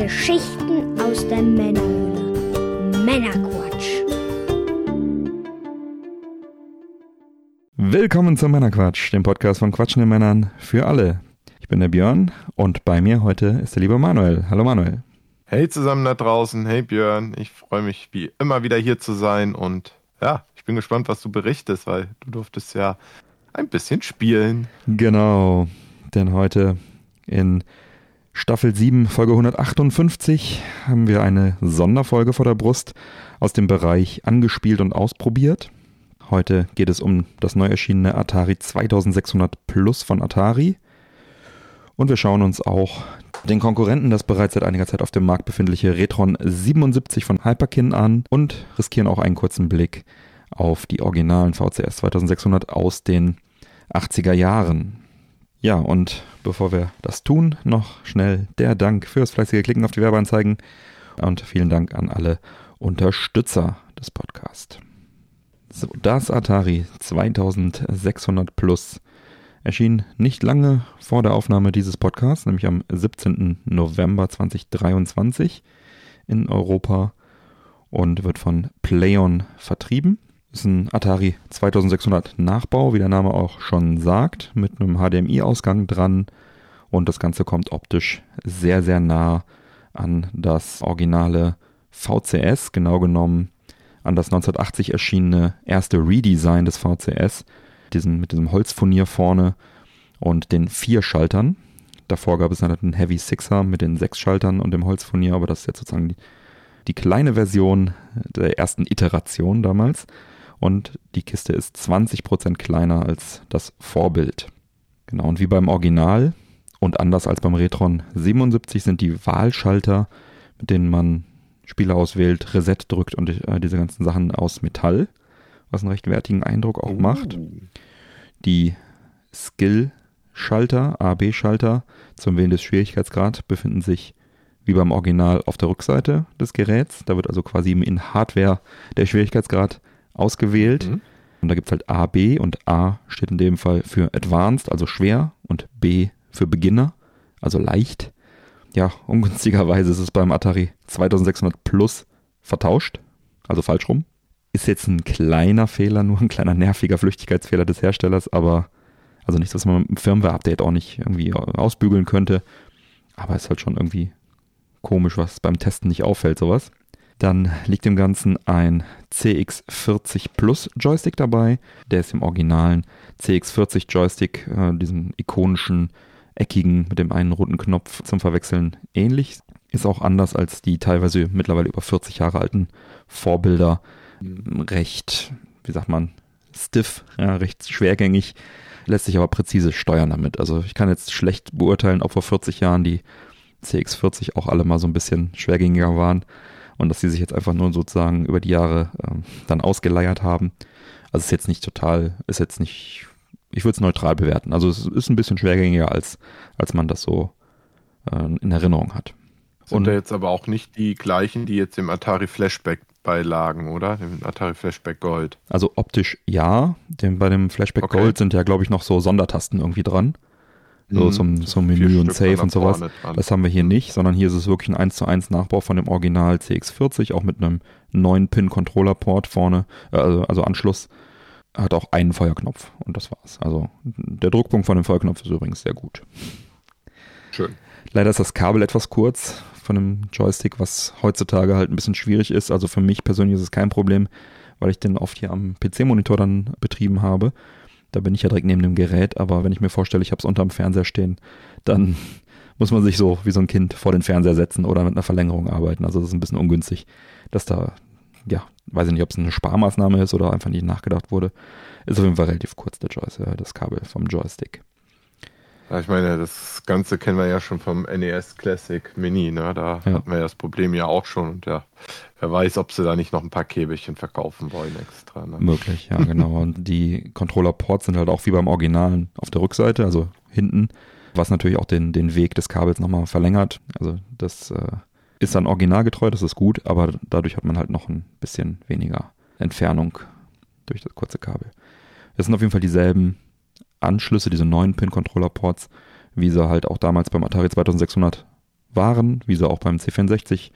Geschichten aus der Männerhöhle. Männerquatsch. Willkommen zum Männerquatsch, dem Podcast von quatschenden Männern für alle. Ich bin der Björn und bei mir heute ist der liebe Manuel. Hallo Manuel. Hey zusammen da draußen, hey Björn, ich freue mich wie immer wieder hier zu sein und ja, ich bin gespannt, was du berichtest, weil du durftest ja ein bisschen spielen. Genau, denn heute in Staffel 7, Folge 158 haben wir eine Sonderfolge vor der Brust aus dem Bereich angespielt und ausprobiert. Heute geht es um das neu erschienene Atari 2600 Plus von Atari. Und wir schauen uns auch den Konkurrenten, das bereits seit einiger Zeit auf dem Markt befindliche Retron 77 von Hyperkin an und riskieren auch einen kurzen Blick auf die originalen VCS 2600 aus den 80er Jahren. Ja, und bevor wir das tun, noch schnell der Dank fürs fleißige Klicken auf die Werbeanzeigen und vielen Dank an alle Unterstützer des Podcasts. So, das Atari 2600 Plus erschien nicht lange vor der Aufnahme dieses Podcasts, nämlich am 17. November 2023 in Europa und wird von Playon vertrieben. Ist ein Atari 2600 Nachbau, wie der Name auch schon sagt, mit einem HDMI-Ausgang dran. Und das Ganze kommt optisch sehr, sehr nah an das originale VCS, genau genommen an das 1980 erschienene erste Redesign des VCS, diesen, mit diesem Holzfurnier vorne und den vier Schaltern. Davor gab es einen Heavy Sixer mit den sechs Schaltern und dem Holzfurnier, aber das ist jetzt sozusagen die, die kleine Version der ersten Iteration damals und die Kiste ist 20% kleiner als das Vorbild. Genau, und wie beim Original und anders als beim Retron 77 sind die Wahlschalter, mit denen man Spieler auswählt, Reset drückt und äh, diese ganzen Sachen aus Metall, was einen recht wertigen Eindruck auch macht. Oh. Die Skill-Schalter, A-B-Schalter zum Wählen des Schwierigkeitsgrad befinden sich wie beim Original auf der Rückseite des Geräts. Da wird also quasi in Hardware der Schwierigkeitsgrad ausgewählt. Mhm. Und da gibt es halt A, B und A steht in dem Fall für Advanced, also schwer, und B für Beginner, also leicht. Ja, ungünstigerweise ist es beim Atari 2600 Plus vertauscht, also falsch rum. Ist jetzt ein kleiner Fehler, nur ein kleiner nerviger Flüchtigkeitsfehler des Herstellers, aber also nichts, was man mit dem Firmware-Update auch nicht irgendwie ausbügeln könnte. Aber ist halt schon irgendwie komisch, was beim Testen nicht auffällt, sowas. Dann liegt dem Ganzen ein CX40 Plus Joystick dabei. Der ist im originalen CX40 Joystick, äh, diesen ikonischen, eckigen mit dem einen runden Knopf zum Verwechseln ähnlich. Ist auch anders als die teilweise mittlerweile über 40 Jahre alten Vorbilder. Recht, wie sagt man, stiff, ja, recht schwergängig, lässt sich aber präzise steuern damit. Also ich kann jetzt schlecht beurteilen, ob vor 40 Jahren die CX40 auch alle mal so ein bisschen schwergängiger waren und dass sie sich jetzt einfach nur sozusagen über die Jahre ähm, dann ausgeleiert haben. Also ist jetzt nicht total, ist jetzt nicht, ich würde es neutral bewerten. Also es ist ein bisschen schwergängiger, als, als man das so äh, in Erinnerung hat. Sind und, da jetzt aber auch nicht die gleichen, die jetzt im Atari Flashback beilagen, oder? Im Atari Flashback Gold. Also optisch ja. Dem, bei dem Flashback okay. Gold sind ja, glaube ich, noch so Sondertasten irgendwie dran so mhm. zum, zum Menü und Save und sowas. Das haben wir hier nicht, sondern hier ist es wirklich ein 1 zu 1 Nachbau von dem Original CX40, auch mit einem 9-Pin-Controller-Port vorne, äh, also, also Anschluss. Hat auch einen Feuerknopf und das war's. Also der Druckpunkt von dem Feuerknopf ist übrigens sehr gut. Schön. Leider ist das Kabel etwas kurz von dem Joystick, was heutzutage halt ein bisschen schwierig ist. Also für mich persönlich ist es kein Problem, weil ich den oft hier am PC-Monitor dann betrieben habe. Da bin ich ja direkt neben dem Gerät, aber wenn ich mir vorstelle, ich habe es unterm Fernseher stehen, dann muss man sich so wie so ein Kind vor den Fernseher setzen oder mit einer Verlängerung arbeiten. Also das ist ein bisschen ungünstig, dass da, ja, weiß ich nicht, ob es eine Sparmaßnahme ist oder einfach nicht nachgedacht wurde. Ist auf jeden Fall relativ kurz, der Joystick, das Kabel vom Joystick. Ja, ich meine, das Ganze kennen wir ja schon vom NES Classic Mini, ne? Da ja. hatten wir ja das Problem ja auch schon und ja, wer weiß, ob sie da nicht noch ein paar Käbelchen verkaufen wollen extra. Ne? Möglich, ja, genau. und die Controller-Ports sind halt auch wie beim Originalen auf der Rückseite, also hinten, was natürlich auch den, den Weg des Kabels nochmal verlängert. Also das äh, ist dann originalgetreu, das ist gut, aber dadurch hat man halt noch ein bisschen weniger Entfernung durch das kurze Kabel. Es sind auf jeden Fall dieselben Anschlüsse, diese neuen Pin-Controller-Ports, wie sie halt auch damals beim Atari 2600 waren, wie sie auch beim C64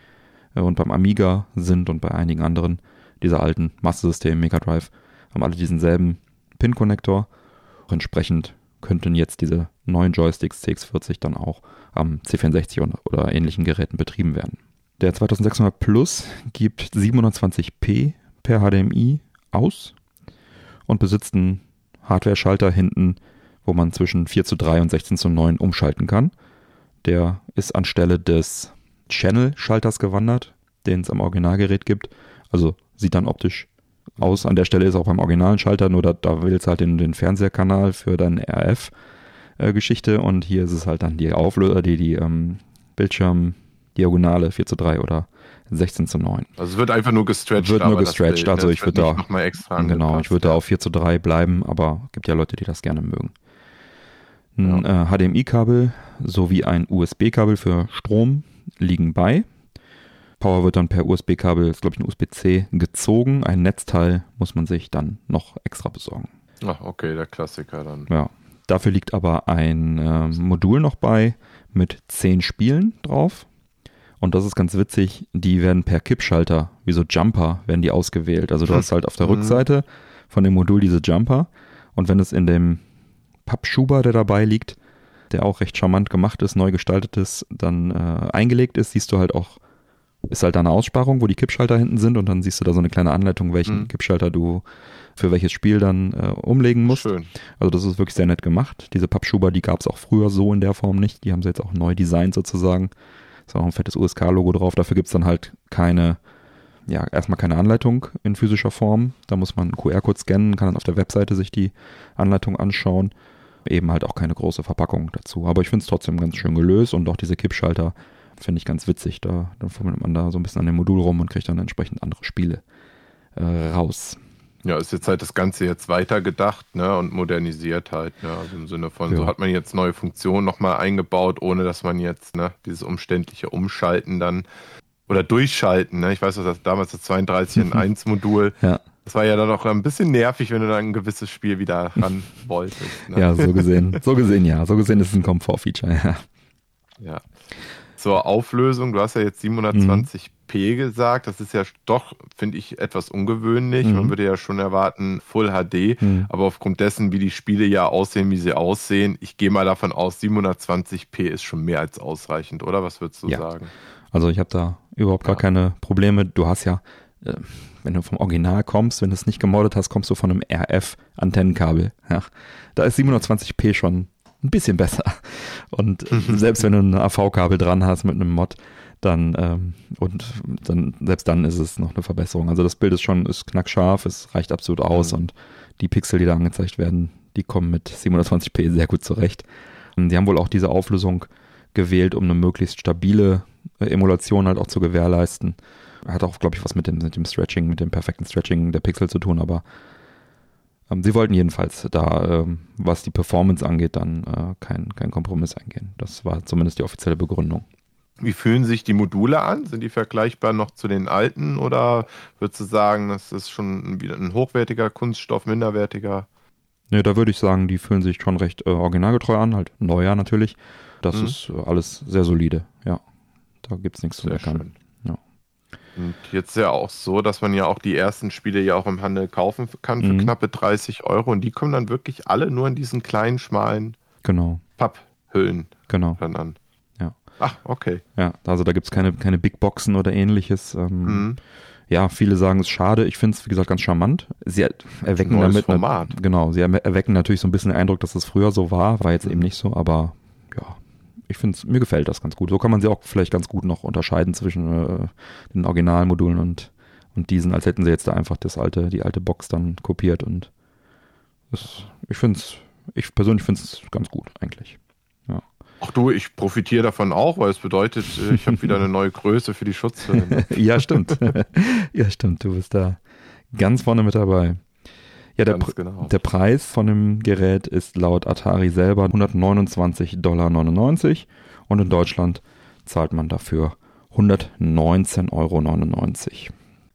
äh, und beim Amiga sind und bei einigen anderen dieser alten Master-Systeme, Mega Drive, haben alle diesen selben Pin-Connector. Entsprechend könnten jetzt diese neuen Joysticks CX40 dann auch am C64 oder ähnlichen Geräten betrieben werden. Der 2600 Plus gibt 720p per HDMI aus und besitzt einen Hardware-Schalter hinten, wo man zwischen 4 zu 3 und 16 zu 9 umschalten kann. Der ist anstelle des Channel-Schalters gewandert, den es am Originalgerät gibt. Also sieht dann optisch aus. An der Stelle ist auch beim originalen Schalter, nur da, da wählst halt den, den Fernsehkanal für deine RF-Geschichte äh, und hier ist es halt dann die Auflöser, die, die ähm, Bildschirmdiagonale 4 zu 3 oder 16 zu 9. Also es wird einfach nur gestretched. Wird nur gestretched, also ich würde da, noch extra genau, ich würde da auf 4 zu 3 bleiben, aber gibt ja Leute, die das gerne mögen. Ein ja. äh, HDMI-Kabel sowie ein USB-Kabel für Strom liegen bei. Power wird dann per USB-Kabel, ist glaube ich ein USB-C, gezogen. Ein Netzteil muss man sich dann noch extra besorgen. Ach, okay, der Klassiker dann. Ja. Dafür liegt aber ein äh, Modul noch bei mit 10 Spielen drauf. Und das ist ganz witzig, die werden per Kippschalter, wie so Jumper, werden die ausgewählt. Also du hm. hast halt auf der mhm. Rückseite von dem Modul diese Jumper und wenn es in dem Pappschuber, der dabei liegt, der auch recht charmant gemacht ist, neu gestaltet ist, dann äh, eingelegt ist, siehst du halt auch, ist halt da eine Aussparung, wo die Kippschalter hinten sind und dann siehst du da so eine kleine Anleitung, welchen mhm. Kippschalter du für welches Spiel dann äh, umlegen musst. Schön. Also das ist wirklich sehr nett gemacht. Diese Pappschuber, die gab es auch früher so in der Form nicht. Die haben sie jetzt auch neu designt sozusagen. Ist auch ein fettes USK-Logo drauf. Dafür gibt es dann halt keine, ja, erstmal keine Anleitung in physischer Form. Da muss man einen QR-Code scannen, kann dann auf der Webseite sich die Anleitung anschauen. Eben halt auch keine große Verpackung dazu. Aber ich finde es trotzdem ganz schön gelöst und auch diese Kippschalter finde ich ganz witzig. Da, dann fummelt man da so ein bisschen an dem Modul rum und kriegt dann entsprechend andere Spiele äh, raus. Ja, ist jetzt halt das Ganze jetzt weitergedacht ne, und modernisiert halt. Ne, also im Sinne von, ja. so hat man jetzt neue Funktionen nochmal eingebaut, ohne dass man jetzt ne, dieses umständliche Umschalten dann oder Durchschalten. Ne? Ich weiß, dass das damals das 32 in 1 Modul, ja. das war ja dann auch ein bisschen nervig, wenn du dann ein gewisses Spiel wieder ran wolltest. Ne? Ja, so gesehen. So gesehen, ja. So gesehen ist es ein Komfortfeature, ja. Ja zur Auflösung. Du hast ja jetzt 720p mhm. gesagt. Das ist ja doch, finde ich, etwas ungewöhnlich. Mhm. Man würde ja schon erwarten Full HD. Mhm. Aber aufgrund dessen, wie die Spiele ja aussehen, wie sie aussehen, ich gehe mal davon aus, 720p ist schon mehr als ausreichend, oder? Was würdest du ja. sagen? Also ich habe da überhaupt gar ja. keine Probleme. Du hast ja, äh, wenn du vom Original kommst, wenn du es nicht gemoddet hast, kommst du von einem RF-Antennenkabel. Ja. Da ist 720p schon ein bisschen besser. Und mhm. selbst wenn du ein AV-Kabel dran hast mit einem Mod, dann ähm, und dann selbst dann ist es noch eine Verbesserung. Also das Bild ist schon ist knackscharf, es reicht absolut aus mhm. und die Pixel, die da angezeigt werden, die kommen mit 720p sehr gut zurecht. Und die haben wohl auch diese Auflösung gewählt, um eine möglichst stabile äh, Emulation halt auch zu gewährleisten. Hat auch, glaube ich, was mit dem, mit dem Stretching, mit dem perfekten Stretching der Pixel zu tun, aber sie wollten jedenfalls da, ähm, was die Performance angeht, dann äh, keinen kein Kompromiss eingehen. Das war zumindest die offizielle Begründung. Wie fühlen sich die Module an? Sind die vergleichbar noch zu den alten oder würdest du sagen, das ist schon wieder ein hochwertiger Kunststoff, minderwertiger? Ne, da würde ich sagen, die fühlen sich schon recht äh, originalgetreu an, halt neuer natürlich. Das mhm. ist alles sehr solide, ja. Da gibt es nichts zu meckern. Und jetzt ja auch so, dass man ja auch die ersten Spiele ja auch im Handel kaufen kann für mhm. knappe 30 Euro. Und die kommen dann wirklich alle nur in diesen kleinen, schmalen genau. Papphüllen genau. dann an. Ja. Ach, okay. Ja, also da gibt es keine, keine Big Boxen oder ähnliches. Ähm, mhm. Ja, viele sagen es schade. Ich finde es, wie gesagt, ganz charmant. Sie erwecken damit. Format. Genau, sie erwecken natürlich so ein bisschen den Eindruck, dass es früher so war. War jetzt mhm. eben nicht so, aber ich finde mir gefällt das ganz gut. So kann man sie auch vielleicht ganz gut noch unterscheiden zwischen äh, den Originalmodulen und, und diesen, als hätten sie jetzt da einfach das alte, die alte Box dann kopiert und das, ich finde es, ich persönlich finde es ganz gut eigentlich. Ja. Ach du, ich profitiere davon auch, weil es bedeutet, äh, ich habe wieder eine neue Größe für die Schutzhülle. ja, stimmt. ja, stimmt. Du bist da ganz vorne mit dabei. Ja, der, genau. der Preis von dem Gerät ist laut Atari selber 129,99 Dollar und in Deutschland zahlt man dafür 119,99 Euro.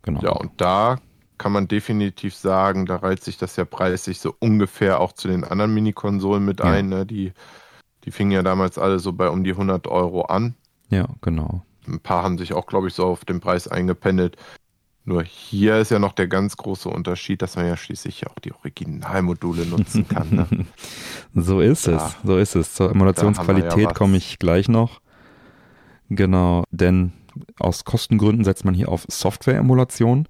Genau. Ja, und da kann man definitiv sagen, da reizt sich das ja preislich so ungefähr auch zu den anderen Mini-Konsolen mit ja. ein. Ne? Die, die fingen ja damals alle so bei um die 100 Euro an. Ja, genau. Ein paar haben sich auch, glaube ich, so auf den Preis eingependelt. Nur hier ist ja noch der ganz große Unterschied, dass man ja schließlich auch die Originalmodule nutzen kann. Ne? so ist ja. es, so ist es. Zur Emulationsqualität ja komme ich gleich noch. Genau, denn aus Kostengründen setzt man hier auf Software-Emulation,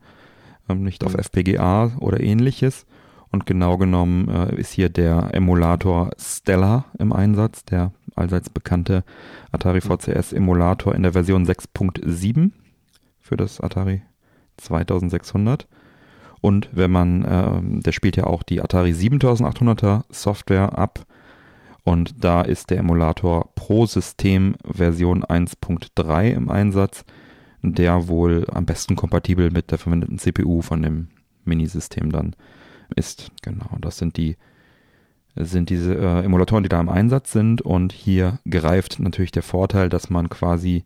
ähm, nicht auf mhm. FPGA oder ähnliches. Und genau genommen äh, ist hier der Emulator Stella im Einsatz, der allseits bekannte Atari mhm. VCS Emulator in der Version 6.7 für das Atari 2600. Und wenn man, äh, der spielt ja auch die Atari 7800er Software ab. Und da ist der Emulator Pro System Version 1.3 im Einsatz, der wohl am besten kompatibel mit der verwendeten CPU von dem Minisystem dann ist. Genau, das sind die sind diese äh, Emulatoren, die da im Einsatz sind und hier greift natürlich der Vorteil, dass man quasi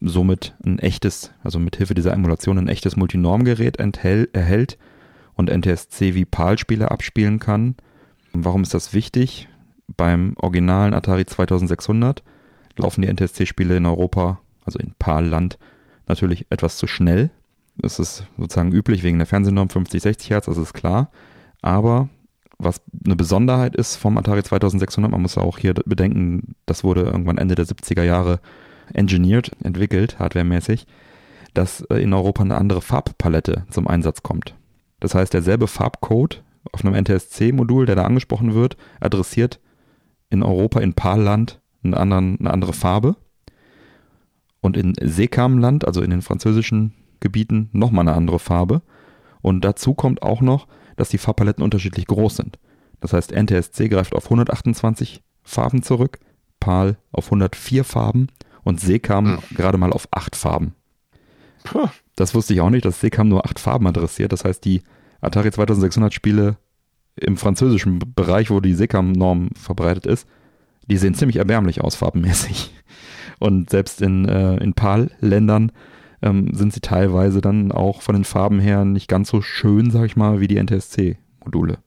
somit ein echtes, also mit Hilfe dieser Emulation ein echtes Multinormgerät erhält und NTSC wie PAL-Spiele abspielen kann. Warum ist das wichtig? Beim originalen Atari 2600 laufen die NTSC-Spiele in Europa, also in PAL-Land, natürlich etwas zu schnell. Das ist sozusagen üblich wegen der Fernsehnorm 50, 60 Hertz, das ist klar. Aber was eine Besonderheit ist vom Atari 2600, man muss auch hier bedenken, das wurde irgendwann Ende der 70er Jahre engineert, entwickelt, hardwaremäßig, dass äh, in Europa eine andere Farbpalette zum Einsatz kommt. Das heißt, derselbe Farbcode auf einem NTSC-Modul, der da angesprochen wird, adressiert in Europa, in PAL-Land, eine, andere Farbe. Und in Sekam-Land, also in den französischen Gebieten, nochmal eine andere Farbe. Und dazu kommt auch noch, dass die Farbpaletten unterschiedlich groß sind. Das heißt, NTSC greift auf 128 Farben zurück, PAL auf 104 Farben und Seekam hm. gerade mal auf acht Farben. Puh. Das wusste ich auch nicht, dass Seekam nur acht Farben adressiert. Das heißt, die Atari 2600 Spiele im französischen Bereich, wo die Seekam-Norm verbreitet ist, die sehen ziemlich erbärmlich aus, farbenmäßig. Und selbst in, äh, in PAL-Ländern ähm, sind sie teilweise dann auch von den Farben her nicht ganz so schön, sag ich mal, wie die NTSC-Module.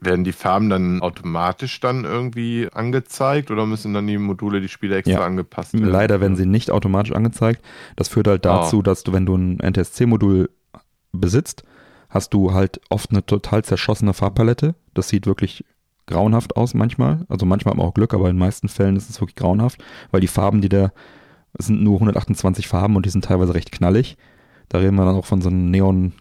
Werden die Farben dann automatisch dann irgendwie angezeigt oder müssen dann die Module, die Spiele extra ja. angepasst werden? Leider werden sie nicht automatisch angezeigt. Das führt halt dazu, oh. dass du, wenn du ein NTSC-Modul besitzt, hast du halt oft eine total zerschossene Farbpalette. Das sieht wirklich grauenhaft aus manchmal. Also manchmal hat man auch Glück, aber in den meisten Fällen ist es wirklich grauenhaft, weil die Farben, die es sind nur 128 Farben und die sind teilweise recht knallig. Da reden wir dann auch von so einem Neon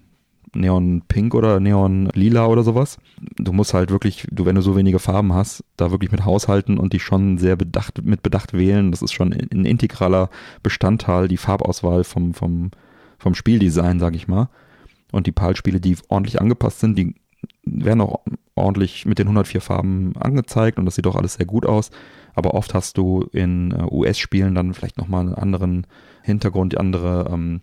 Neon Pink oder Neon Lila oder sowas. Du musst halt wirklich, du, wenn du so wenige Farben hast, da wirklich mit haushalten und die schon sehr bedacht, mit Bedacht wählen. Das ist schon ein integraler Bestandteil, die Farbauswahl vom, vom, vom Spieldesign, sag ich mal. Und die PAL-Spiele, die ordentlich angepasst sind, die werden auch ordentlich mit den 104 Farben angezeigt und das sieht auch alles sehr gut aus. Aber oft hast du in äh, US-Spielen dann vielleicht nochmal einen anderen Hintergrund, andere ähm,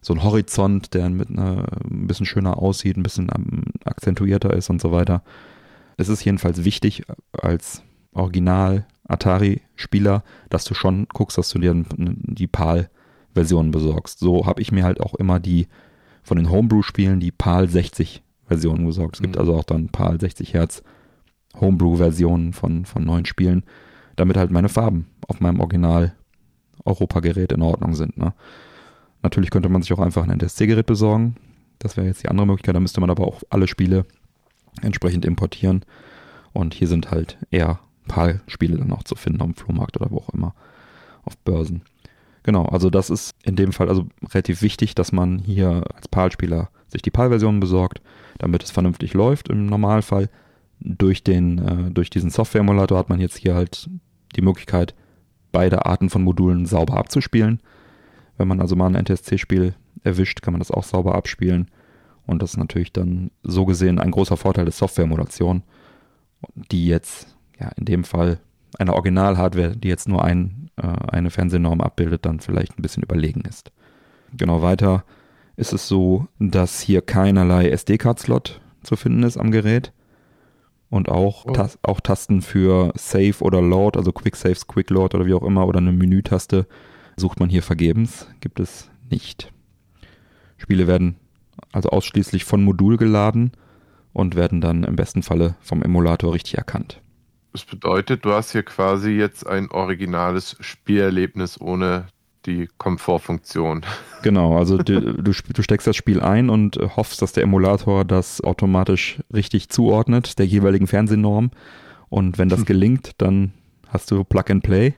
so ein Horizont, der mit einer, ein bisschen schöner aussieht, ein bisschen akzentuierter ist und so weiter. Es ist jedenfalls wichtig als Original Atari-Spieler, dass du schon guckst, dass du dir die PAL-Version besorgst. So habe ich mir halt auch immer die von den Homebrew-Spielen die PAL 60 Versionen besorgt. Es gibt mhm. also auch dann PAL 60 Hertz Homebrew-Versionen von, von neuen Spielen, damit halt meine Farben auf meinem Original Europa-Gerät in Ordnung sind. Ne? Natürlich könnte man sich auch einfach ein NTSC-Gerät besorgen. Das wäre jetzt die andere Möglichkeit. Da müsste man aber auch alle Spiele entsprechend importieren. Und hier sind halt eher PAL-Spiele dann auch zu finden am Flohmarkt oder wo auch immer. Auf Börsen. Genau, also das ist in dem Fall also relativ wichtig, dass man hier als PAL-Spieler sich die PAL-Version besorgt, damit es vernünftig läuft im Normalfall. Durch, den, äh, durch diesen Software-Emulator hat man jetzt hier halt die Möglichkeit, beide Arten von Modulen sauber abzuspielen. Wenn man also mal ein NTSC-Spiel erwischt, kann man das auch sauber abspielen. Und das ist natürlich dann so gesehen ein großer Vorteil der Software-Emulation, die jetzt, ja, in dem Fall eine Original-Hardware, die jetzt nur ein, äh, eine Fernsehnorm abbildet, dann vielleicht ein bisschen überlegen ist. Genau weiter ist es so, dass hier keinerlei SD-Card-Slot zu finden ist am Gerät. Und auch, oh. Tas auch Tasten für Save oder Load, also Quick Saves, Quick Load oder wie auch immer, oder eine Menütaste Sucht man hier vergebens, gibt es nicht. Spiele werden also ausschließlich von Modul geladen und werden dann im besten Falle vom Emulator richtig erkannt. Das bedeutet, du hast hier quasi jetzt ein originales Spielerlebnis ohne die Komfortfunktion. Genau, also du, du, du, steckst das Spiel ein und hoffst, dass der Emulator das automatisch richtig zuordnet, der jeweiligen Fernsehnorm. Und wenn das gelingt, dann hast du Plug and Play.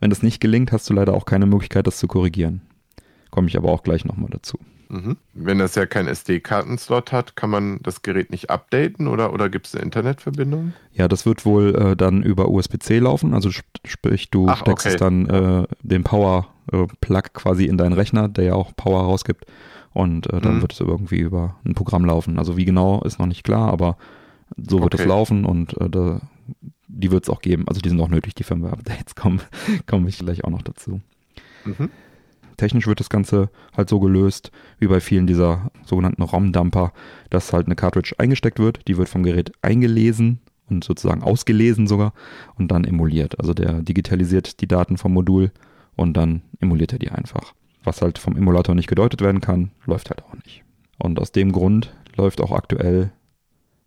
Wenn das nicht gelingt, hast du leider auch keine Möglichkeit, das zu korrigieren. Komme ich aber auch gleich nochmal dazu. Mhm. Wenn das ja kein SD-Kartenslot hat, kann man das Gerät nicht updaten oder, oder gibt es eine Internetverbindung? Ja, das wird wohl äh, dann über USB-C laufen. Also sprich, du Ach, steckst okay. dann äh, den Power-Plug äh, quasi in deinen Rechner, der ja auch Power rausgibt. Und äh, dann mhm. wird es irgendwie über ein Programm laufen. Also wie genau ist noch nicht klar, aber so wird okay. es laufen und äh, da, die wird es auch geben. Also die sind auch nötig, die Firmware-Updates kommen, komme ich gleich auch noch dazu. Mhm. Technisch wird das Ganze halt so gelöst, wie bei vielen dieser sogenannten ROM-Dumper, dass halt eine Cartridge eingesteckt wird, die wird vom Gerät eingelesen und sozusagen ausgelesen sogar und dann emuliert. Also der digitalisiert die Daten vom Modul und dann emuliert er die einfach. Was halt vom Emulator nicht gedeutet werden kann, läuft halt auch nicht. Und aus dem Grund läuft auch aktuell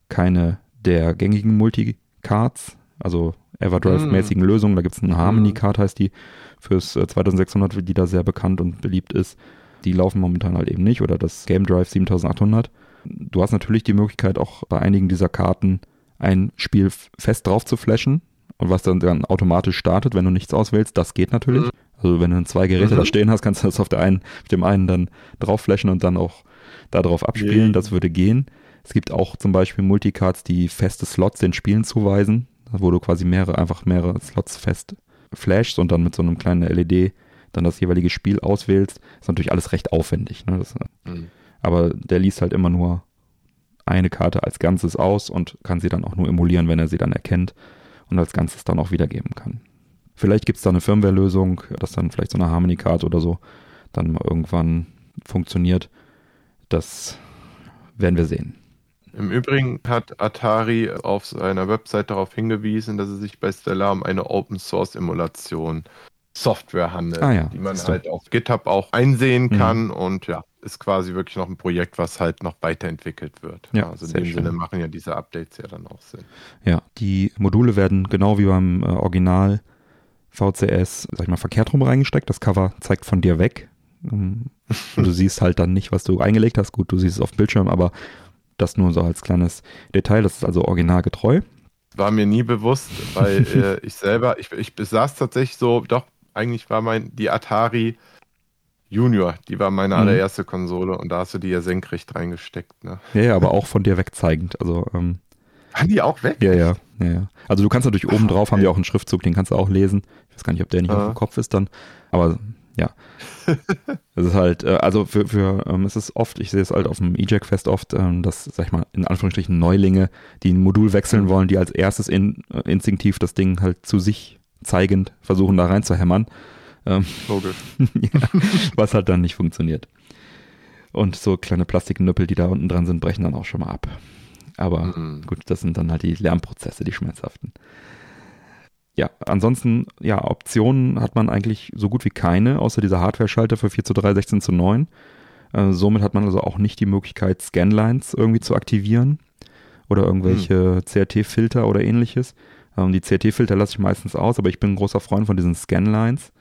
keine der gängigen Multicards, also Everdrive-mäßigen mm. Lösungen. Da gibt es eine Harmony-Card, heißt die, fürs 2600, äh, die da sehr bekannt und beliebt ist. Die laufen momentan halt eben nicht oder das Game Drive 7800. Du hast natürlich die Möglichkeit, auch bei einigen dieser Karten ein Spiel fest drauf zu flashen und was dann, dann automatisch startet, wenn du nichts auswählst. Das geht natürlich. Mhm. Also wenn du zwei Geräte mhm. da stehen hast, kannst du das auf, der einen, auf dem einen dann drauf flashen und dann auch darauf abspielen. Mhm. Das würde gehen. Es gibt auch zum Beispiel Multicards, die feste Slots den Spielen zuweisen, wo du quasi mehrere, einfach mehrere Slots fest flashst und dann mit so einem kleinen LED dann das jeweilige Spiel auswählst, ist natürlich alles recht aufwendig. Ne? Das, mhm. Aber der liest halt immer nur eine Karte als Ganzes aus und kann sie dann auch nur emulieren, wenn er sie dann erkennt und als Ganzes dann auch wiedergeben kann. Vielleicht gibt es da eine Firmware-Lösung, dass dann vielleicht so eine Harmony-Card oder so dann mal irgendwann funktioniert. Das werden wir sehen. Im Übrigen hat Atari auf seiner Website darauf hingewiesen, dass es sich bei Stellar um eine Open Source Emulation Software handelt, ah, ja. die man halt auf GitHub auch einsehen mhm. kann und ja, ist quasi wirklich noch ein Projekt, was halt noch weiterentwickelt wird. Ja, also in dem schön. Sinne machen ja diese Updates ja dann auch Sinn. Ja, die Module werden genau wie beim äh, Original VCS, sag ich mal, verkehrt rum reingesteckt. Das Cover zeigt von dir weg. und du siehst halt dann nicht, was du eingelegt hast. Gut, du siehst es auf dem Bildschirm, aber das nur so als kleines Detail. Das ist also originalgetreu. War mir nie bewusst, weil äh, ich selber, ich, ich besaß tatsächlich so, doch, eigentlich war mein, die Atari Junior, die war meine mhm. allererste Konsole und da hast du die ja senkrecht reingesteckt. Ne? Ja, ja, aber auch von dir wegzeigend. Also, ähm, Waren die auch weg? Ja, ja, ja, ja. Also du kannst natürlich oben drauf, okay. haben die auch einen Schriftzug, den kannst du auch lesen. Ich weiß gar nicht, ob der nicht ah. auf dem Kopf ist dann. Aber ja. Es ist halt, äh, also für, für ähm, es ist oft, ich sehe es halt auf dem E-Jack-Fest oft, ähm, dass, sag ich mal, in Anführungsstrichen Neulinge, die ein Modul wechseln wollen, die als erstes in, äh, instinktiv das Ding halt zu sich zeigend versuchen, da reinzuhämmern. Ähm, Logisch. ja, was halt dann nicht funktioniert. Und so kleine Plastiknüppel, die da unten dran sind, brechen dann auch schon mal ab. Aber mhm. gut, das sind dann halt die Lernprozesse, die schmerzhaften ja, ansonsten, ja, Optionen hat man eigentlich so gut wie keine, außer dieser Hardware-Schalter für 4 zu 3, 16 zu 9. Äh, somit hat man also auch nicht die Möglichkeit, Scanlines irgendwie zu aktivieren oder irgendwelche hm. CRT-Filter oder ähnliches. Ähm, die CRT-Filter lasse ich meistens aus, aber ich bin ein großer Freund von diesen Scanlines.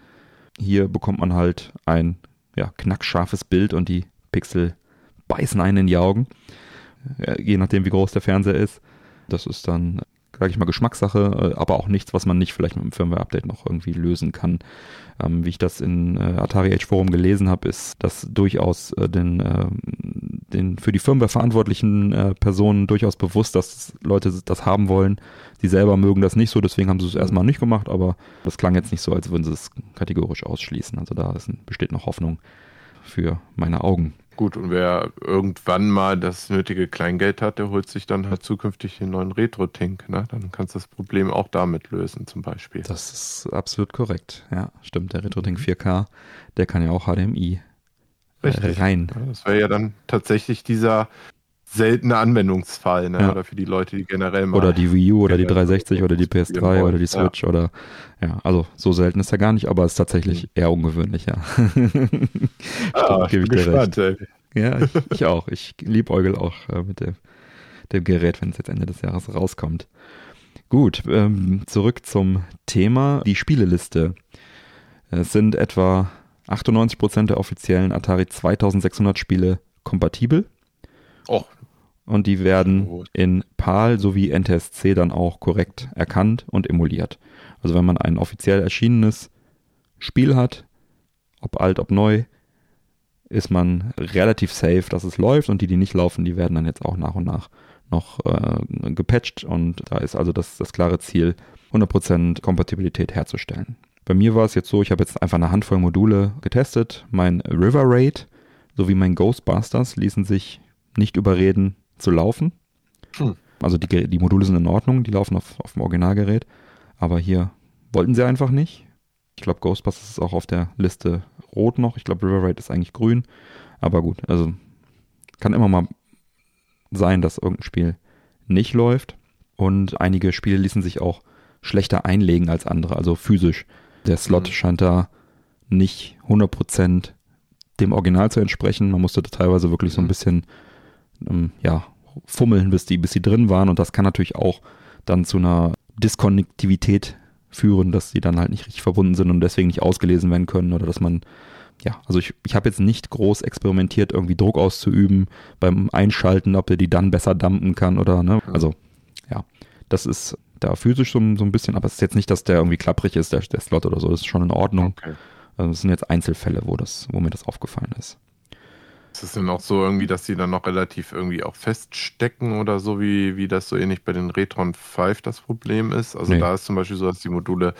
Hier bekommt man halt ein ja, knackscharfes Bild und die Pixel beißen einen in die Augen, äh, je nachdem wie groß der Fernseher ist. Das ist dann sage ich mal, Geschmackssache, äh, aber auch nichts, was man nicht vielleicht mit einem Firmware-Update noch irgendwie lösen kann. Ähm, wie ich das in äh, Atari Age Forum gelesen habe, ist, dass durchaus äh, den, äh, den für die Firmware verantwortlichen äh, Personen durchaus bewusst, dass Leute das haben wollen. Die selber mögen das nicht so, deswegen haben sie es erstmal nicht gemacht, aber das klang jetzt nicht so, als würden sie es kategorisch ausschließen. Also da ist, besteht noch Hoffnung für meine Augen. Gut, und wer irgendwann mal das nötige Kleingeld hat, der holt sich dann halt zukünftig den neuen Retro-Tink. Ne? Dann kannst du das Problem auch damit lösen, zum Beispiel. Das ist absolut korrekt. Ja, stimmt. Der Retro-Tink 4K, der kann ja auch HDMI äh, Richtig. rein. Das wäre ja dann tatsächlich dieser seltene Anwendungsfall, ne? Ja. oder für die Leute, die generell mal. Oder die Wii U oder die 360 oder die PS3 oder die Switch ja. oder ja, also so selten ist er gar nicht, aber ist tatsächlich mhm. eher ungewöhnlich, ja. ah, gebe ich dir gespannt, recht. Ey. Ja, ich, ich, auch. Ich liebe Eugel auch äh, mit dem, dem Gerät, wenn es jetzt Ende des Jahres rauskommt. Gut, ähm, zurück zum Thema, die Spieleliste. Es sind etwa 98% der offiziellen Atari 2600 Spiele kompatibel. Oh. Und die werden in PAL sowie NTSC dann auch korrekt erkannt und emuliert. Also wenn man ein offiziell erschienenes Spiel hat, ob alt, ob neu, ist man relativ safe, dass es läuft und die, die nicht laufen, die werden dann jetzt auch nach und nach noch äh, gepatcht und da ist also das, das klare Ziel, 100% Kompatibilität herzustellen. Bei mir war es jetzt so, ich habe jetzt einfach eine Handvoll Module getestet. Mein River Raid sowie mein Ghostbusters ließen sich nicht überreden zu laufen. Hm. Also die, die Module sind in Ordnung, die laufen auf, auf dem Originalgerät, aber hier wollten sie einfach nicht. Ich glaube, Ghostbusters ist auch auf der Liste rot noch. Ich glaube, River Raid ist eigentlich grün. Aber gut, also kann immer mal sein, dass irgendein Spiel nicht läuft. Und einige Spiele ließen sich auch schlechter einlegen als andere, also physisch. Der Slot mhm. scheint da nicht 100% dem Original zu entsprechen. Man musste da teilweise wirklich so ein mhm. bisschen ähm, ja, fummeln, bis die, bis die drin waren. Und das kann natürlich auch dann zu einer Diskonnektivität führen, dass die dann halt nicht richtig verbunden sind und deswegen nicht ausgelesen werden können oder dass man ja, also ich, ich habe jetzt nicht groß experimentiert, irgendwie Druck auszuüben beim Einschalten, ob er die dann besser dampen kann oder, ne? Also, ja, das ist da physisch so, so ein bisschen, aber es ist jetzt nicht, dass der irgendwie klapprig ist, der, der Slot oder so, das ist schon in Ordnung. Okay. Also es sind jetzt Einzelfälle, wo das, wo mir das aufgefallen ist. Ist es denn auch so irgendwie, dass die dann noch relativ irgendwie auch feststecken oder so, wie, wie das so ähnlich bei den Retron 5 das Problem ist? Also nee. da ist zum Beispiel so, dass die Module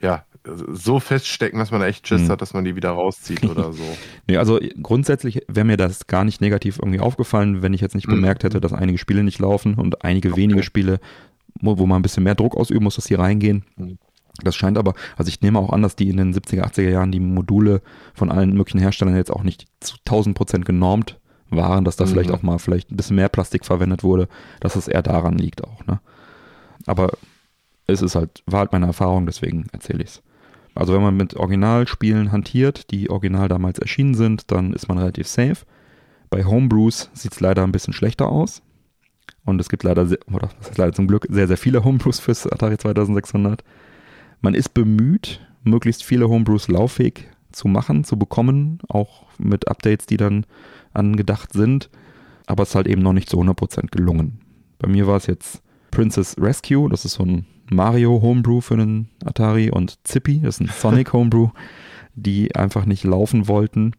ja so feststecken, dass man echt Schiss mhm. hat, dass man die wieder rauszieht oder so. nee, also grundsätzlich wäre mir das gar nicht negativ irgendwie aufgefallen, wenn ich jetzt nicht mhm. bemerkt hätte, dass einige Spiele nicht laufen und einige okay. wenige Spiele, wo, man ein bisschen mehr Druck ausüben muss, dass sie reingehen. Mhm. Das scheint aber, also ich nehme auch an, dass die in den 70er, 80er Jahren die Module von allen möglichen Herstellern jetzt auch nicht zu 1000 Prozent genormt waren, dass da mhm. vielleicht auch mal vielleicht ein bisschen mehr Plastik verwendet wurde, dass es eher daran liegt auch, ne? Aber es ist halt, war halt meine Erfahrung, deswegen erzähle ich es. Also wenn man mit Originalspielen hantiert, die original damals erschienen sind, dann ist man relativ safe. Bei Homebrews sieht es leider ein bisschen schlechter aus. Und es gibt leider, sehr, oder was heißt leider zum Glück, sehr, sehr viele Homebrews fürs Atari 2600. Man ist bemüht, möglichst viele Homebrews lauffähig zu machen, zu bekommen, auch mit Updates, die dann angedacht sind. Aber es ist halt eben noch nicht zu 100% gelungen. Bei mir war es jetzt Princess Rescue, das ist so ein Mario Homebrew für den Atari und Zippy, das ist ein Sonic Homebrew, die einfach nicht laufen wollten.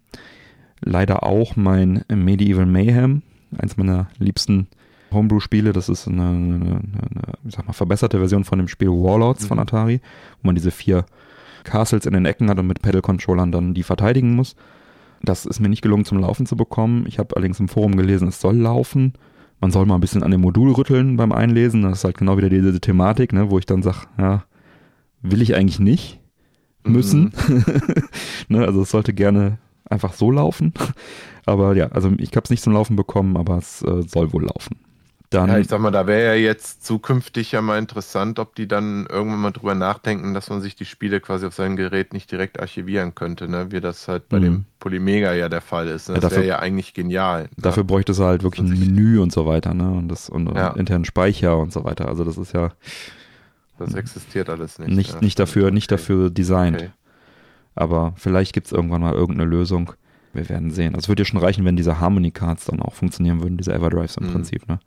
Leider auch mein Medieval Mayhem, eins meiner liebsten Homebrew-Spiele. Das ist eine, eine, eine, ich sag mal, verbesserte Version von dem Spiel Warlords mhm. von Atari, wo man diese vier Castles in den Ecken hat und mit Pedal-Controllern dann die verteidigen muss. Das ist mir nicht gelungen zum Laufen zu bekommen. Ich habe allerdings im Forum gelesen, es soll laufen man soll mal ein bisschen an dem Modul rütteln beim Einlesen. Das ist halt genau wieder diese Thematik, ne, wo ich dann sage, ja, will ich eigentlich nicht müssen. Mhm. ne, also es sollte gerne einfach so laufen. Aber ja, also ich habe es nicht zum Laufen bekommen, aber es äh, soll wohl laufen. Dann, ja, ich sag mal, da wäre ja jetzt zukünftig ja mal interessant, ob die dann irgendwann mal drüber nachdenken, dass man sich die Spiele quasi auf sein Gerät nicht direkt archivieren könnte, ne? wie das halt bei mhm. dem Polymega ja der Fall ist. Ne? Das ja, wäre ja eigentlich genial. Ne? Dafür bräuchte es halt wirklich ein Menü und so weiter, ne? Und das und, ja. internen Speicher und so weiter. Also das ist ja. Das existiert alles nicht. Nicht, ja. nicht dafür, okay. nicht dafür designt. Okay. Aber vielleicht gibt es irgendwann mal irgendeine Lösung. Wir werden sehen. Also es würde ja schon reichen, wenn diese Harmony Cards dann auch funktionieren würden, diese Everdrives im mhm. Prinzip, ne?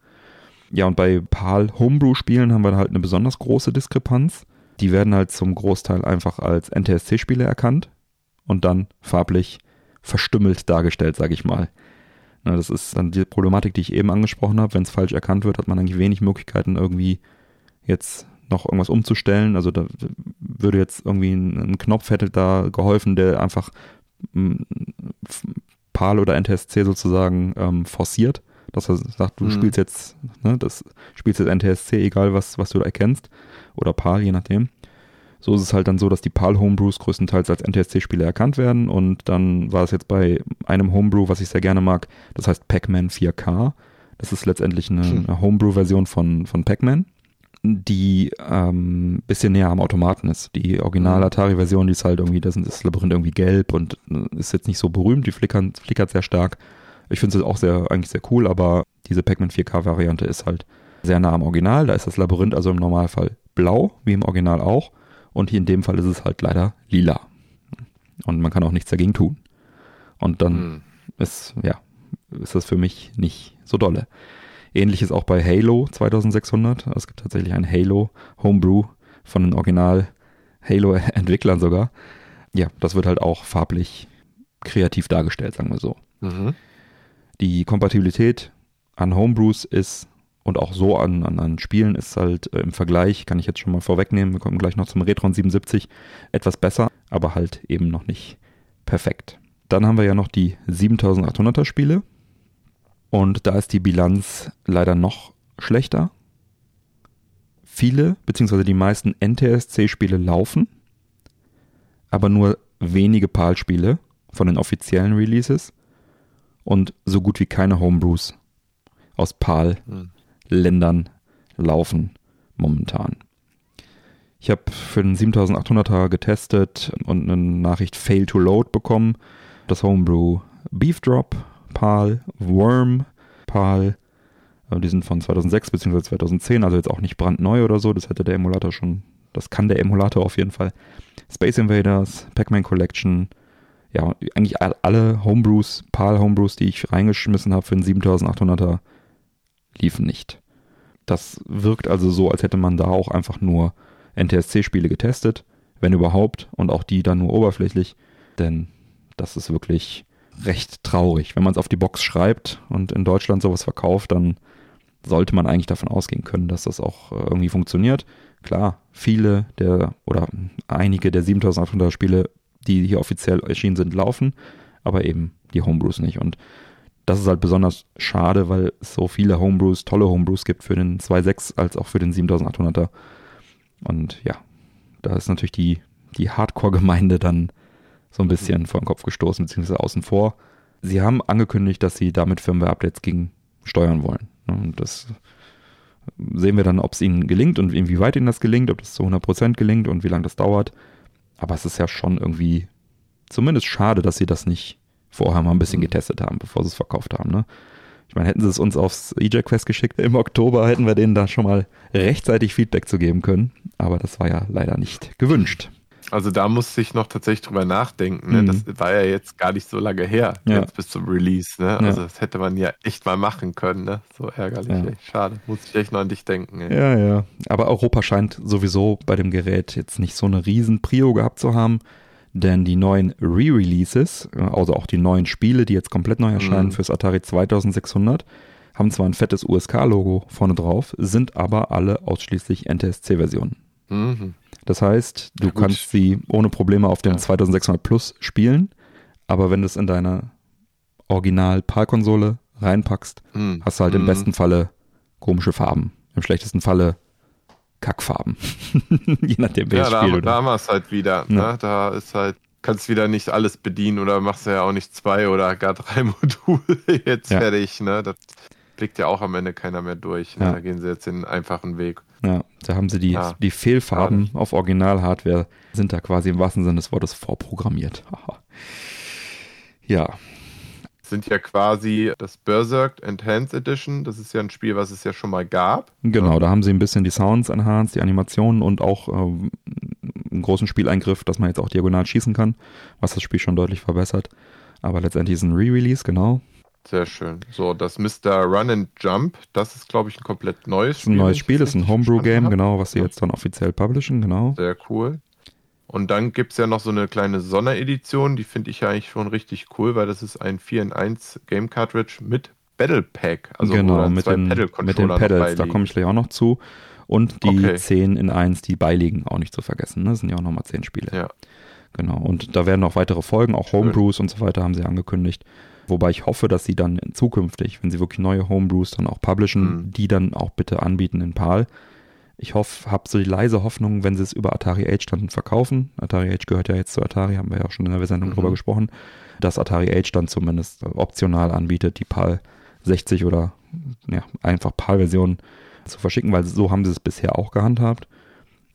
Ja, und bei PAL Homebrew-Spielen haben wir halt eine besonders große Diskrepanz. Die werden halt zum Großteil einfach als NTSC-Spiele erkannt und dann farblich verstümmelt dargestellt, sage ich mal. Na, das ist dann die Problematik, die ich eben angesprochen habe. Wenn es falsch erkannt wird, hat man eigentlich wenig Möglichkeiten, irgendwie jetzt noch irgendwas umzustellen. Also da würde jetzt irgendwie ein, ein Knopf hätte da geholfen, der einfach PAL oder NTSC sozusagen ähm, forciert dass er sagt, du mhm. spielst jetzt, ne, das spielst jetzt NTSC, egal was, was du da erkennst, oder PAL, je nachdem. So ist es halt dann so, dass die PAL Homebrews größtenteils als NTSC-Spiele erkannt werden und dann war es jetzt bei einem Homebrew, was ich sehr gerne mag, das heißt Pac-Man 4K. Das ist letztendlich eine, hm. eine Homebrew-Version von, von Pac-Man, die ähm, bisschen näher am Automaten ist. Die Original-Atari-Version, die ist halt irgendwie, da ist das Labyrinth irgendwie gelb und äh, ist jetzt nicht so berühmt, die flickern, flickert sehr stark. Ich finde es auch sehr, eigentlich sehr cool, aber diese Pac-Man 4K-Variante ist halt sehr nah am Original. Da ist das Labyrinth also im Normalfall blau, wie im Original auch. Und hier in dem Fall ist es halt leider lila. Und man kann auch nichts dagegen tun. Und dann hm. ist, ja, ist das für mich nicht so dolle. Ähnliches auch bei Halo 2600. Es gibt tatsächlich ein Halo Homebrew von den Original Halo-Entwicklern sogar. Ja, das wird halt auch farblich kreativ dargestellt, sagen wir so. Mhm. Die Kompatibilität an Homebrews ist und auch so an, an, an Spielen ist halt äh, im Vergleich, kann ich jetzt schon mal vorwegnehmen, wir kommen gleich noch zum Retron 77, etwas besser, aber halt eben noch nicht perfekt. Dann haben wir ja noch die 7800er Spiele und da ist die Bilanz leider noch schlechter. Viele, beziehungsweise die meisten NTSC-Spiele laufen, aber nur wenige PAL-Spiele von den offiziellen Releases und so gut wie keine Homebrews aus PAL-Ländern laufen momentan. Ich habe für den 7800er getestet und eine Nachricht Fail to Load bekommen. Das Homebrew Beef Drop, PAL, Worm, PAL. Äh, die sind von 2006 bzw. 2010, also jetzt auch nicht brandneu oder so. Das hätte der Emulator schon, das kann der Emulator auf jeden Fall. Space Invaders, Pac-Man Collection, ja, eigentlich alle Homebrews, PAL Homebrews, die ich reingeschmissen habe für den 7800er, liefen nicht. Das wirkt also so, als hätte man da auch einfach nur NTSC-Spiele getestet, wenn überhaupt, und auch die dann nur oberflächlich, denn das ist wirklich recht traurig. Wenn man es auf die Box schreibt und in Deutschland sowas verkauft, dann sollte man eigentlich davon ausgehen können, dass das auch äh, irgendwie funktioniert. Klar, viele der oder einige der 7800 Spiele die hier offiziell erschienen sind, laufen, aber eben die Homebrews nicht. Und das ist halt besonders schade, weil es so viele Homebrews, tolle Homebrews gibt für den 2.6 als auch für den 7800er. Und ja, da ist natürlich die, die Hardcore-Gemeinde dann so ein bisschen vor den Kopf gestoßen, beziehungsweise außen vor. Sie haben angekündigt, dass sie damit Firmware-Updates gegen steuern wollen. Und das sehen wir dann, ob es ihnen gelingt und inwieweit ihnen das gelingt, ob das zu 100% gelingt und wie lange das dauert. Aber es ist ja schon irgendwie zumindest schade, dass sie das nicht vorher mal ein bisschen mhm. getestet haben, bevor sie es verkauft haben. Ne? Ich meine, hätten sie es uns aufs EJ Quest geschickt im Oktober, hätten wir denen da schon mal rechtzeitig Feedback zu geben können. Aber das war ja leider nicht gewünscht. Also da musste ich noch tatsächlich drüber nachdenken. Ne? Mhm. Das war ja jetzt gar nicht so lange her, ja. jetzt bis zum Release. Ne? Also ja. das hätte man ja echt mal machen können. Ne? So ärgerlich, ja. echt schade. Muss ich echt noch an dich denken. Ey. Ja, ja. Aber Europa scheint sowieso bei dem Gerät jetzt nicht so eine riesen Prio gehabt zu haben. Denn die neuen Re-Releases, also auch die neuen Spiele, die jetzt komplett neu erscheinen mhm. fürs Atari 2600, haben zwar ein fettes USK-Logo vorne drauf, sind aber alle ausschließlich NTSC-Versionen. Mhm. Das heißt, du ja, kannst sie ohne Probleme auf dem ja. 2600 Plus spielen, aber wenn du es in deine Original-PAL-Konsole reinpackst, mhm. hast du halt im mhm. besten Falle komische Farben. Im schlechtesten Falle Kackfarben. Je nachdem, welches ja, da, Spiel. Da haben wir es halt wieder. Ja. Ne? Da ist halt, kannst wieder nicht alles bedienen oder machst ja auch nicht zwei oder gar drei Module jetzt ja. fertig. Ne? Das blickt ja auch am Ende keiner mehr durch. Ne? Ja. Da gehen sie jetzt den einfachen Weg. Ja, da haben sie die, ja. die Fehlfarben auf Original-Hardware, sind da quasi im wahrsten Sinne des Wortes vorprogrammiert. ja. Sind ja quasi das Berserk Enhanced Edition. Das ist ja ein Spiel, was es ja schon mal gab. Genau, da haben sie ein bisschen die Sounds enhanced, die Animationen und auch äh, einen großen Spieleingriff, dass man jetzt auch diagonal schießen kann, was das Spiel schon deutlich verbessert. Aber letztendlich ist ein Re-Release, genau. Sehr schön. So, das Mr. Run and Jump, das ist, glaube ich, ein komplett neues Spiel. Ein neues Spiel, das ist ein Homebrew-Game, genau, was sie jetzt dann offiziell publishen, genau. Sehr cool. Und dann gibt es ja noch so eine kleine Sonderedition, die finde ich ja eigentlich schon richtig cool, weil das ist ein 4 in 1 Game Cartridge mit Battle Pack. Also genau, mit den, mit den Pedals, da komme ich gleich auch noch zu. Und die okay. 10 in 1, die beiliegen, auch nicht zu vergessen. Ne? Das sind ja auch nochmal 10 Spiele. Ja. Genau. Und da werden noch weitere Folgen, auch Homebrews und so weiter, haben sie angekündigt. Wobei ich hoffe, dass sie dann zukünftig, wenn sie wirklich neue Homebrews dann auch publishen, mhm. die dann auch bitte anbieten in PAL. Ich hoffe, habe so die leise Hoffnung, wenn sie es über Atari Age dann verkaufen. Atari Age gehört ja jetzt zu Atari, haben wir ja auch schon in der Sendung mhm. drüber gesprochen, dass Atari Age dann zumindest optional anbietet, die PAL 60 oder ja, einfach PAL-Version zu verschicken, weil so haben sie es bisher auch gehandhabt.